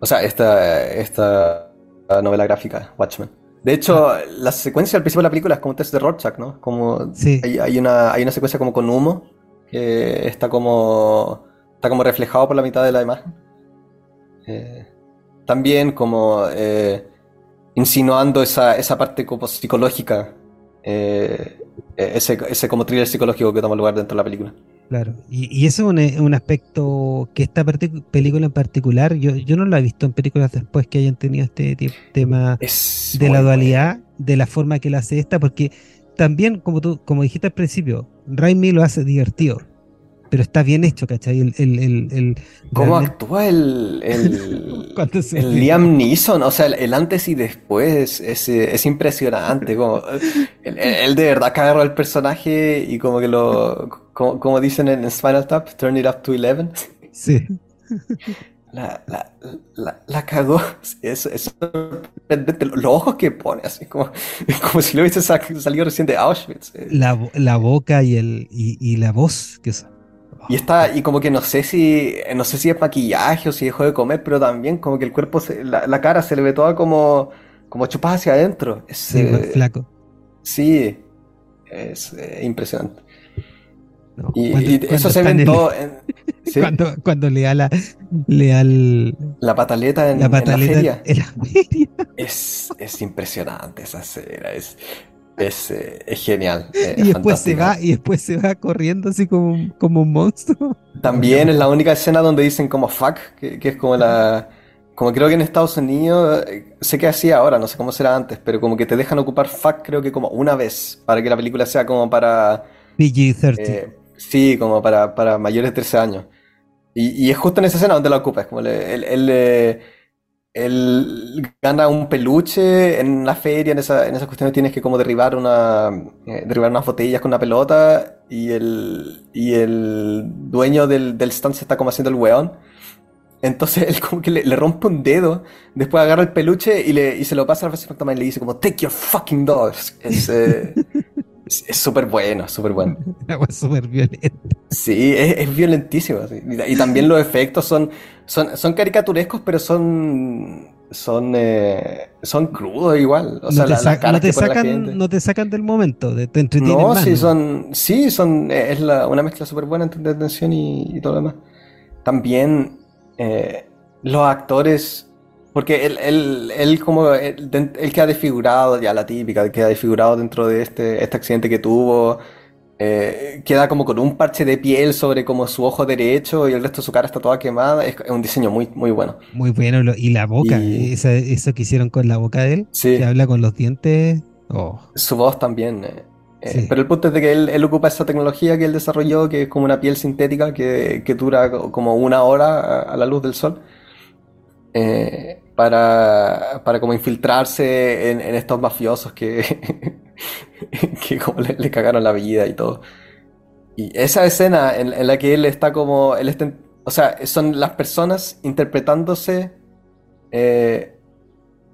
O sea, esta, esta novela gráfica, Watchmen. De hecho, la secuencia al principio de la película es como un test de Rorschach, ¿no? Como Sí. hay, hay una, hay una secuencia como con humo que está como está como reflejado por la mitad de la imagen. Eh, también como eh, insinuando esa, esa parte como psicológica, eh, ese, ese como thriller psicológico que toma lugar dentro de la película. Claro, y, y eso es un, eh, un aspecto que esta película en particular, yo, yo no la he visto en películas después que hayan tenido este tema Es de la bueno. dualidad, de la forma que la hace esta, porque también, como tú, como dijiste al principio, Raimi lo hace divertido, pero está bien hecho, ¿cachai? El, el, el, el- ¿Cómo realmente- actúa el, el. Liam Neeson? O sea, el, antes y después es, es impresionante. Como, él, él de verdad que agarró el personaje y como que lo, como, como dicen en Spinal Tap, turn it up to 11. Sí, La, la, la, la cagó. Es, es sorprendente. Los ojos que pone, así como, como si lo hubiese salido recién de Auschwitz. Eh, la, la boca y, el, y, y la voz, que es- Y está, y como que no sé si, no sé si es maquillaje o si dejó de comer, pero también como que el cuerpo, se- la, la cara se le ve toda como, como chupada hacia adentro. Es, sí, eh, flaco. sí, es eh, impresionante. ¿No? Y, Cuando- y cuando eso se ve en en el- todo, en- sí, Cuando, cuando le da la, le da el- la pataleta en, la en la pataleta feria. en la feria. Es, es impresionante esa escena, es, es, eh, es genial. eh, Y es después se va, y después se va corriendo así como, un- como un monstruo. También es la única escena donde dicen como fuck, que, que es como la... Como creo que en Estados Unidos, eh, sé que así ahora, no sé cómo será antes, pero como que te dejan ocupar fuck creo que como una vez, para que la película sea como para... PG-13. eh, sí, como para, para mayores de 13 años. Y, es justo en esa escena donde la ocupa, es como le- él, él, gana un peluche en la feria, en esa, en esas cuestiones tienes que como derribar una, eh, derribar unas botellas con una pelota y el, y el dueño del, del stand se está como haciendo el weón. Entonces él como que le, rompe un dedo, después agarra el peluche y, le, y se lo pasa Francis McDormand y le dice como Take your fucking dogs. Es eh, es súper bueno, súper bueno. Cosa súper violenta. Sí, es, es violentísimo. sí. Y, y también los efectos son, son, son caricaturescos, pero son, son, eh, son crudos igual. O sea, no, te la- las sa- caras no te la sacan, no te sacan del momento, de- te entretienen No, más. sí, ¿no? son, sí, son, eh, es la- una mezcla súper buena entre entretención y, y todo lo demás. También eh, los actores, porque él, él, él como, él, él queda desfigurado, ya la típica, queda desfigurado dentro de este, este accidente que tuvo, eh, queda como con un parche de piel sobre como su ojo derecho y el resto de su cara está toda quemada, es, un diseño muy, muy bueno. Muy bueno. lo- y la boca, Y- esa- eso que hicieron con la boca de él, Sí. que habla con los dientes. Oh, Su voz también. eh, eh, Sí. Pero el punto es de que él, él ocupa esa tecnología que él desarrolló, que es como una piel sintética que, que dura co- como una hora a, a la luz del sol, eh, para, para como infiltrarse en, en estos mafiosos que, que como le, le cagaron la vida y todo. Y esa escena en, en la que él está como, él está o sea, son las personas interpretándose eh,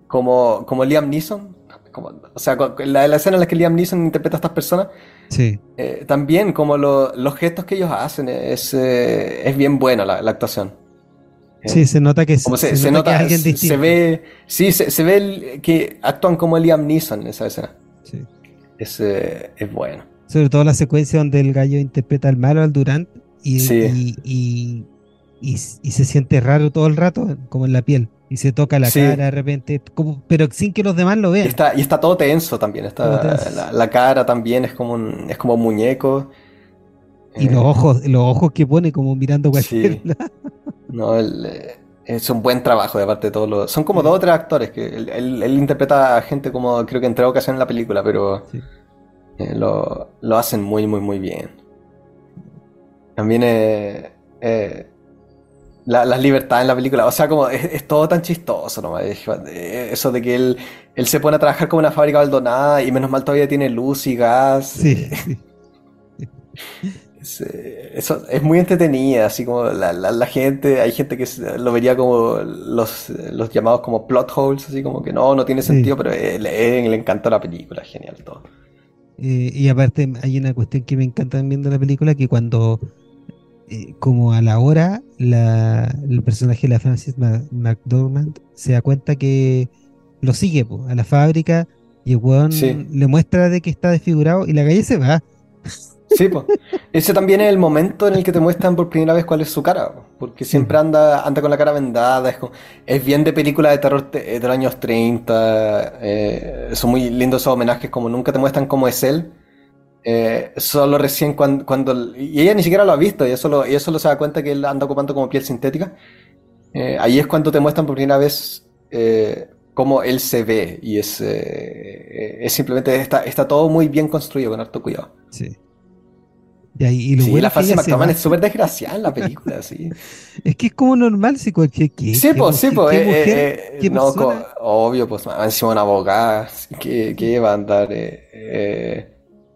como, como Liam Neeson. Como, o sea, la, la escena en la que Liam Neeson interpreta a estas personas, sí. eh, también como lo- los gestos que ellos hacen, es, eh, es bien buena la, la actuación. Eh, Sí, se nota que, como se, se se nota que nota, alguien se distinto. ve, sí, se, se ve el- que actúan como Liam Neeson en esa escena. Sí. Es, eh, es bueno. Sobre todo la secuencia donde el gallo interpreta al malo, al Durant, y, Sí. y, y, y- y se siente raro todo el rato, como en la piel. Y se toca la Sí. cara de repente, como, pero sin que los demás lo Y vean. está, y está todo tenso también. Está, Todo tenso. La, la cara también es como un, es como un muñeco. Y Eh, los ojos, los ojos que pone como mirando cualquier Sí. No, él, eh, es un buen trabajo de parte de todos los... Son como dos o tres actores que él, él- él interpreta a gente como creo que en tres ocasiones en la película, pero Sí. eh, lo, lo hacen muy, muy, muy bien. También eh, eh, la, las libertades en la película, o sea, como es, es todo tan chistoso eh, Eso de que él, él se pone a trabajar como una fábrica abandonada y menos mal todavía tiene luz y gas. Sí, sí. Es, eh, eso es muy entretenida, así como la, la- la gente, hay gente que lo vería como los, los llamados como plot holes, así como que no, no tiene Sí. sentido, pero eh, le, le encanta la película, genial todo. Eh, y aparte hay una cuestión que me encanta también de la película, que cuando eh, como a la hora, la, el personaje de la Francis McDormand se da cuenta que lo sigue po, a la fábrica y el weón Sí. le muestra de que está desfigurado y la calle se va. Sí, pues. Ese también es el momento en el que te muestran por primera vez cuál es su cara, po, porque siempre anda, anda con la cara vendada, es, como- es bien de película de terror te- de los años 30, eh, son muy lindos esos homenajes, como nunca te muestran cómo es él, eh, solo recién cuando, cuando... Y ella ni siquiera lo ha visto, y eso, lo, y eso lo se da cuenta que él anda ocupando como piel sintética. Eh, ahí es cuando te muestran por primera vez eh, cómo él se ve, y es, eh, es simplemente, está, está todo muy bien construido, con harto cuidado. Sí. Y, ahí- y lo Sí, bueno la es que Frances ella se McDormand va. es súper desgraciada en la película, sí. Es que es como normal si cualquier que Sí, pues, sí, pues. mujer, qué no, co- persona. obvio, pues, encima una abogada, que, que va a andar, eh,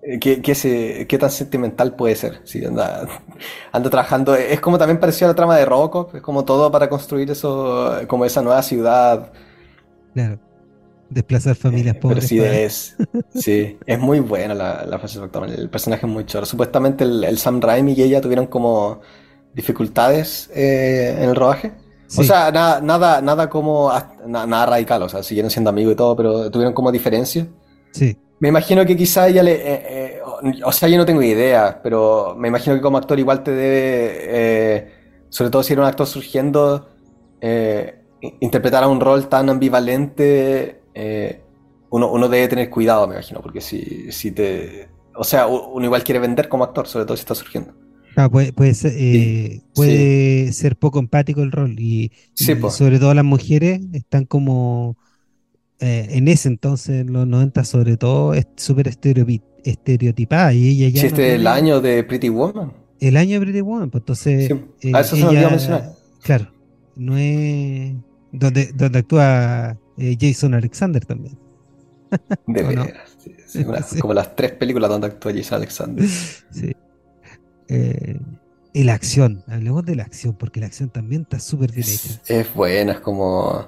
eh, ¿qué, qué se- qué tan sentimental puede ser? Sí, anda, anda trabajando, es como también parecía la trama de Robocop, es como todo para construir eso, como esa nueva ciudad, Claro. Desplazar familias eh, pero sí para- es, sí, es muy buena la, la Frances McDormand, el personaje es muy choro. Supuestamente el, el Sam Raimi y ella tuvieron como dificultades eh, en el rodaje. O Sí. sea, nada, nada, nada como na- nada radical, o sea, siguieron siendo amigos y todo, pero tuvieron como diferencias. Sí, Me imagino que quizá ella le, eh, eh, o, o sea, yo no tengo idea, pero me imagino que como actor igual te debe, eh, sobre todo si eres un actor surgiendo, interpretar a un rol tan ambivalente, eh, uno, uno debe tener cuidado, me imagino, porque si, si te, o sea, uno igual quiere vender como actor, sobre todo si está surgiendo. Ah, puede, puede ser, eh, Sí, puede ser poco empático el rol y, Sí, y po. sobre todo las mujeres están como eh, en ese entonces, en los 90 sobre todo, es súper estereotipada y ella ya Si no este es el año de Pretty Woman. el año de Pretty Woman, pues entonces eh, a eso se me mencionar. claro, no es donde, donde actúa eh, Jason Alexander también. De veras. sí, sí, una- Sí. Como las tres películas donde actúa Jason Alexander. Sí. Eh, y la acción, hablemos de la acción, porque la acción también está súper bien hecha. Es, es buena, es como.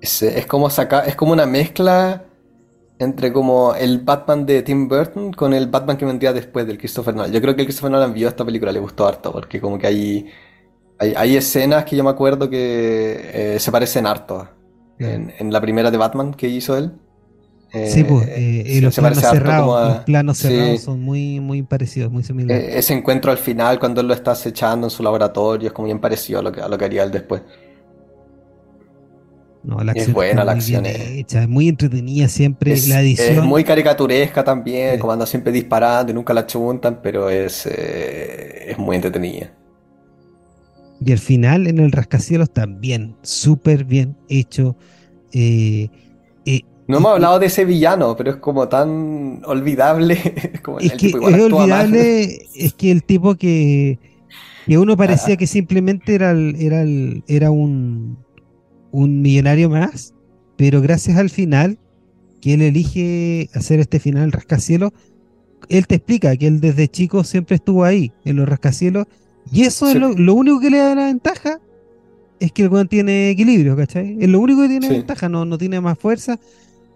Es, es como sacar. Es como una mezcla entre como el Batman de Tim Burton con el Batman que vendría después del Christopher Nolan. Yo creo que el Christopher Nolan vio esta película, le gustó harto, porque como que hay. Hay, hay escenas que yo me acuerdo que eh, se parecen harto. En, en la primera de Batman que hizo él. Eh, Sí, pues, eh, y se- los planos cerrados, a- los planos sí. cerrados son muy, muy parecidos, muy similares. Eh, ese encuentro al final, cuando él lo está acechando en su laboratorio, es como bien parecido a lo que, a lo que haría él después. no, la es acción buena está la acción, eh. hecha, es muy entretenida siempre. Es, la edición, es muy caricaturesca también, Sí. como anda siempre disparando y nunca la chuntan, pero es, eh, es muy entretenida. Y el final en el rascacielos también, súper bien hecho. eh, eh, No hemos hablado de ese villano, pero es como tan olvidable. como es el que tipo igual es olvidable, es que el tipo que, que uno parecía que simplemente era, el- era, el- era un, un millonario más, pero gracias al final, que él elige hacer este final rascacielos, él te explica que él desde chico siempre estuvo ahí, en los rascacielos, y eso Sí. es lo, lo único que le da la ventaja, es que el weón tiene equilibrio, ¿cachai? Es lo único que tiene Sí. ventaja, no, no tiene más fuerza,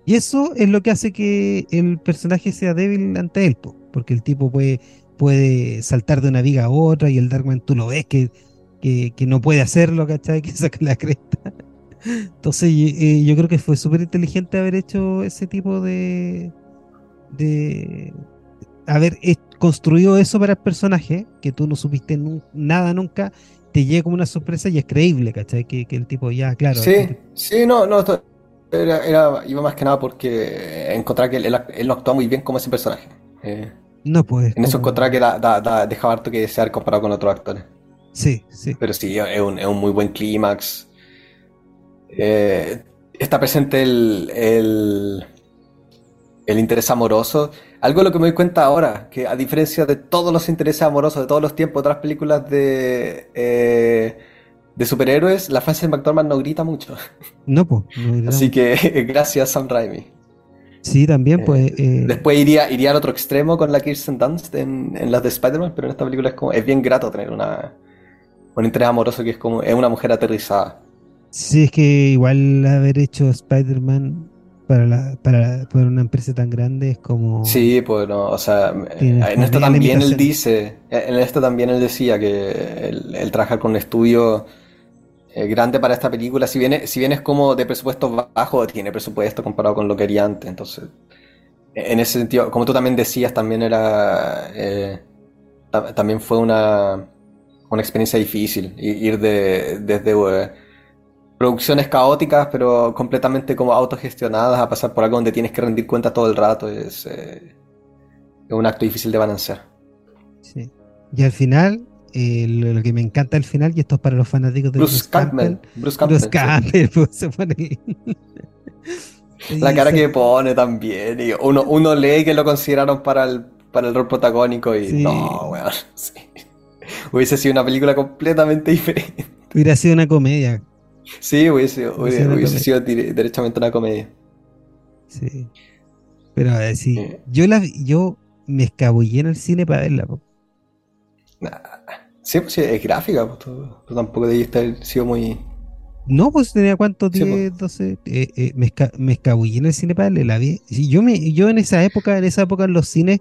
y eso es lo que hace que el personaje sea débil ante él, po, porque el tipo puede, puede saltar de una viga a otra y el Darkman tú lo ves que, que, que no puede hacerlo, ¿cachai? Que saca la cresta. Entonces eh, yo creo que fue súper inteligente haber hecho ese tipo de... de haber he- construido eso para el personaje, que tú no supiste nu- nada nunca, te llega como una sorpresa y es creíble, ¿cachai? Que, que el tipo ya, claro. Sí, el sí, no, no, esto- era, era- iba más que nada porque encontrar que él, él, no actúa muy bien como ese personaje. Eh, no puedes. en eso encontrar que da, da- da- dejaba harto que desear comparado con otros actores. Sí, sí. Pero sí, es un, es un muy buen clímax. Eh, está presente el, el, el interés amoroso. Algo de lo que me doy cuenta ahora, que a diferencia de todos los intereses amorosos de todos los tiempos, otras películas de, eh, de superhéroes, la Frances McDormand no grita mucho. No, pues. no, Así que gracias Sam Raimi. Sí, también, pues. eh, Después iría, iría al otro extremo con la Kirsten Dunst en, en las de Spider-Man, pero en esta película es como, es bien grato tener una, un interés amoroso que es como, es una mujer aterrizada. Sí, es que igual haber hecho Spider-Man para, la, para, para una empresa tan grande es como... Sí, pues no, o sea, en esto también él dice, en esto también él decía que él, él trabaja con un estudio eh, grande para esta película, si bien, es- si bien es como de presupuesto bajo, tiene presupuesto comparado con lo que haría antes, entonces, en ese sentido, como tú también decías, también era, eh, ta- también fue una, una experiencia difícil, ir de, desde eh, producciones caóticas, pero completamente como autogestionadas, a pasar por algo donde tienes que rendir cuentas todo el rato, es, eh, es un acto difícil de balancear. Sí. Y al final, eh, lo, lo que me encanta al final, y esto es para los fanáticos de Bruce Bruce Campbell, Campbell, Bruce Campbell, Bruce sí. Campbell, pues, se pone... La cara que pone también. Y uno, uno lee que lo consideraron para el, para el rol protagónico y Sí. no, weón. sí. Hubiese sido una película completamente diferente. Hubiera sido una comedia. Sí, hubiese, Hubiese hubiese, sido hubiese derechamente una comedia. Sí. Pero a ver, sí, Sí. yo la yo me escabullé en el cine para verla. po. Nah. Sí, pues sí, es gráfica. Pues, tú, tú tampoco debiste haber sido muy. No, pues tenía cuánto, Sí, 10, 12. eh, eh, me, esca- me escabullé en el cine para verla. La vi. Sí, yo, me, yo en esa época, en esa época en los cines,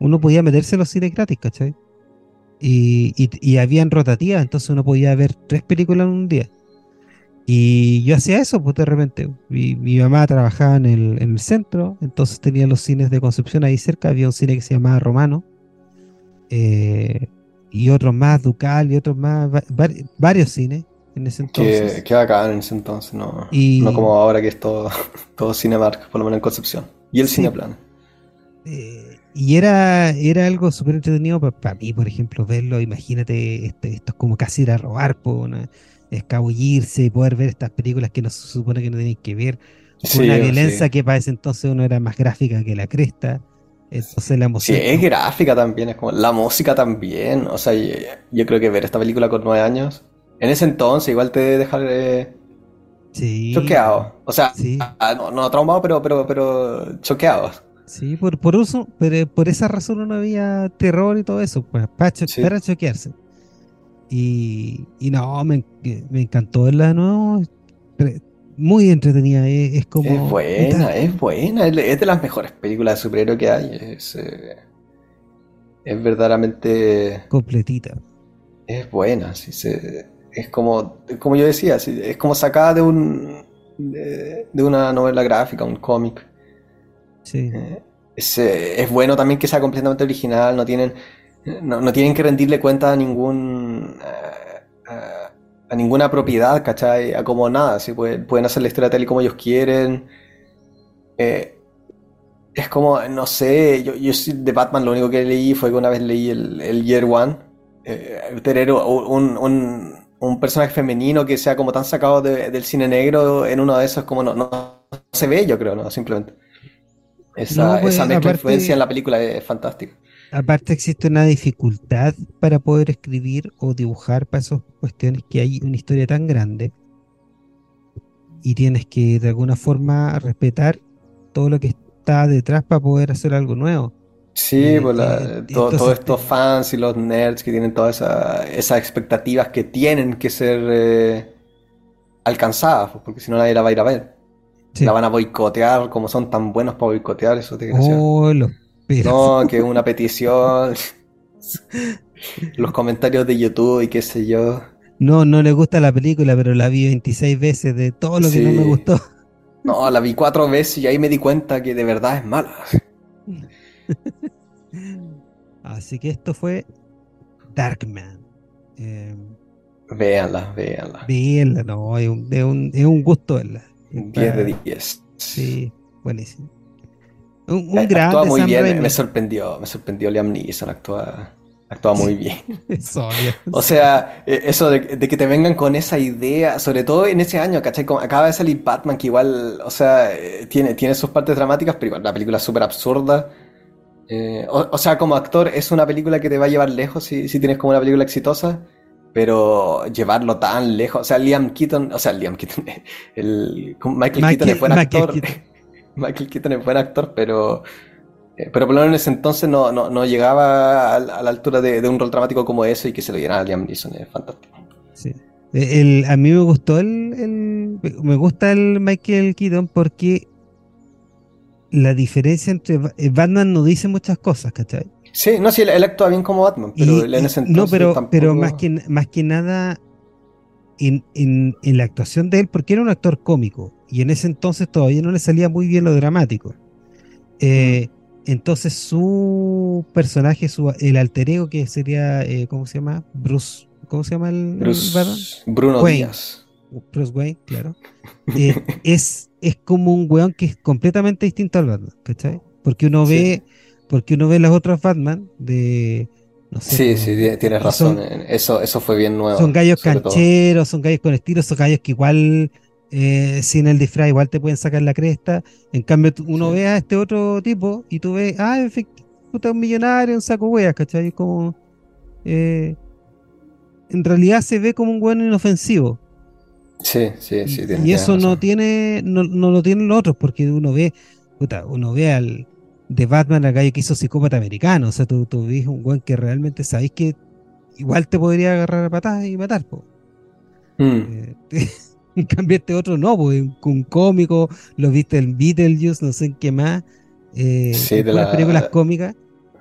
uno podía meterse en los cines gratis, ¿cachai? Y, y, y habían rotativas, entonces uno podía ver tres películas en un día. Y yo hacía eso, pues de repente. Mi, mi mamá trabajaba en el, en el centro, entonces tenía los cines de Concepción ahí cerca. Había un cine que se llamaba Romano. eh, y otros más, Ducal y otros más, va- vari- varios cines en ese entonces. Que, que bacán en ese entonces, no, Y- no como ahora que es todo, todo Cinemark, por lo menos en Concepción. Y el Sí. Cineplan. Eh, y era, era algo súper entretenido para mí, por ejemplo, verlo. Imagínate, este, esto es como casi ir a robar, po, ¿no? Escabullirse y poder ver estas películas que no se supone que no tenéis que ver, con Sí, una sí. violencia que para ese entonces uno era más gráfica que la cresta. Entonces la Sí, emoción. es gráfica también, es como la música también. O sea, yo, yo creo que ver esta película con nueve años, en ese entonces igual te dejar eh, Sí, choqueado. O sea, Sí. ah, no, no traumado, pero, pero, pero choqueado. sí, por, por uso, pero por esa razón no había terror y todo eso, pues, para, cho- Sí. para choquearse. Y, y no, me, me encantó verla de nuevo. Muy entretenida, es, es como. Es buena, es buena. Es, de las mejores películas de superhéroe que hay. Es, eh, es verdaderamente. completita. Es buena. sí, se- es como, como yo decía, sí, es como sacada de un. De, de una novela gráfica, un cómic. Sí. Eh, Es, eh, es bueno también que sea completamente original, no tienen, no, no tienen que rendirle cuenta a ningún eh, a, a ninguna propiedad, ¿cachai? A como nada, ¿sí? Pueden, pueden hacer la historia tal y como ellos quieren. Eh, es como, no sé, yo, yo de Batman lo único que leí fue que una vez leí el, el Year One, eh, tener un, un, un personaje femenino que sea como tan sacado de- del cine negro en uno de esos, como no, no se ve, yo creo, ¿no? Simplemente. Esa, No, pues, esa mezcla de aparte- influencia en la película es fantástica. Aparte existe una dificultad para poder escribir o dibujar para esas cuestiones que hay una historia tan grande y tienes que de alguna forma respetar todo lo que está detrás para poder hacer algo nuevo. Sí, Eh, pues eh, todos estos te- fans y los nerds que tienen todas esa- esas expectativas que tienen que ser eh, alcanzadas, pues, porque si no nadie la va a ir a ver. Sí. La van a boicotear, como son tan buenos para boicotear, eso es desgraciado. Oh, los No, que una petición, los comentarios de YouTube y qué sé yo. No, no le gusta la película, pero la vi 26 veces de todo lo que no me gustó. No, la vi cuatro veces y ahí me di cuenta que de verdad es mala. Así que esto fue Darkman. Eh, Véanla, véanla. Verla, no, es un, es un, es un gusto verla. 10 de Está- 10. Sí, buenísimo. Un, un Eh, Actúa muy Sam bien, Raimi. me sorprendió, me sorprendió Liam Neeson, actúa, actúa muy bien. Es obvio. O sea, eh, eso de, de que te vengan con esa idea, sobre todo en ese año, ¿cachai? Como acaba de salir Batman, que igual, o sea, eh, tiene, tiene sus partes dramáticas, pero igual la película es súper absurda. Eh, o, o sea, como actor es una película que te va a llevar lejos si, si tienes como una película exitosa, pero llevarlo tan lejos, o sea, Liam Keaton, o sea, Liam Keaton, el, Michael, Keaton es buen actor, Keaton. Michael Keaton es buen actor, pero, eh, pero por lo menos en ese entonces no, no, no llegaba a, la- altura de, de un rol dramático como eso y que se lo dieran a Liam Neeson, es fantástico. Sí. El, a mí me gustó el, el- me gusta el Michael Keaton porque la diferencia entre eh, Batman no dice muchas cosas, ¿cachai? Sí, no, sí, él, actúa bien como Batman, pero en ese entonces No, pero, pero más, que, más que nada en, en, en, la actuación de él, porque era un actor cómico, y en ese entonces todavía no le salía muy bien lo dramático. Eh. Entonces su personaje, su, el alter ego que sería, eh, ¿cómo se llama? Bruce, ¿cómo se llama el, Bruce, Bruno Díaz. Bruce Wayne, claro. Eh, es, es como un weón que es completamente distinto al Batman, ¿cachai? Porque uno ve, porque uno ve las otras Batman de no sé, sí, sí, tienes razón. eso, eso fue bien nuevo. Son gallos cancheros, son gallos con estilo, son gallos que igual eh, sin el disfraz igual te pueden sacar la cresta. En cambio, uno ve a este otro tipo y tú ves, ah, puta, un millonario, un saco weas, ¿cachai? Como, eh, en realidad se ve como un buen inofensivo. Sí, sí, sí. Y, eso no tiene, no, no, lo tienen los otros, porque uno ve, puta, uno ve al de Batman al gallo que hizo psicópata americano. O sea, tú, tú ves un buen que realmente sabéis que igual te podría agarrar a patadas y matar, po. Mm. Eh, En cambio, este otro no, pues, un cómico, lo viste en Beetlejuice, no sé en qué más, eh, sí, de las películas cómicas.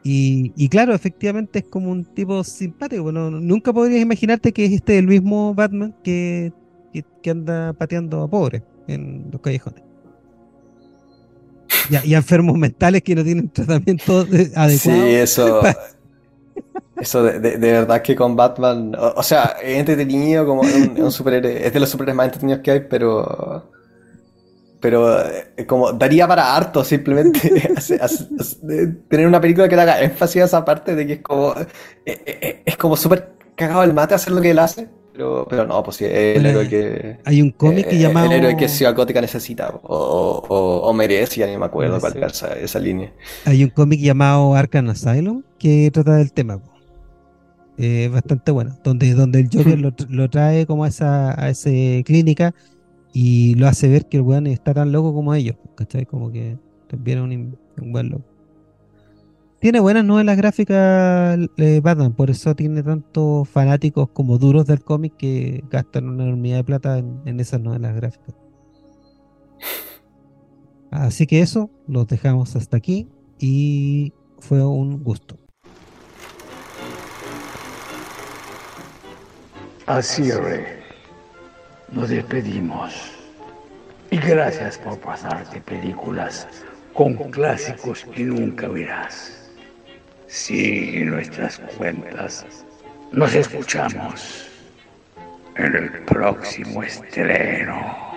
Y, claro, efectivamente es como un tipo simpático. Bueno, nunca podrías imaginarte que es este el mismo Batman que, que, anda pateando a pobres en los callejones. Y, y enfermos mentales que no tienen tratamiento adecuado. Sí, eso. Eso de, de, verdad que con Batman, o, sea, es entretenido como un, un superhéroe, es de los superhéroes más entretenidos que hay, pero pero eh, como daría para harto simplemente tener una película que le haga énfasis a esa parte de que es como eh, eh, es como súper cagado el mate hacer lo que él hace pero, pero no pues sí, es el héroe que hay un cómic llamado el héroe que Ciudad Gótica necesita o, o, o, merece ya ni me acuerdo cuál es esa, esa, línea hay un cómic llamado Arkham Asylum que trata del tema eh, bastante bueno, donde, donde el Joker lo, trae como a esa, a esa clínica y lo hace ver que el weón está tan loco como ellos, ¿cachai? Como que también un, un buen loco. Tiene buenas novelas gráficas eh, Batman, por eso tiene tantos fanáticos como duros del cómic que gastan una enormidad de plata en, en esas novelas gráficas. Así que eso, los dejamos hasta aquí y fue un gusto. Así cierre, nos despedimos. Y gracias por pasarte películas con clásicos que nunca verás. Sigue nuestras cuentas. Nos escuchamos en el próximo estreno.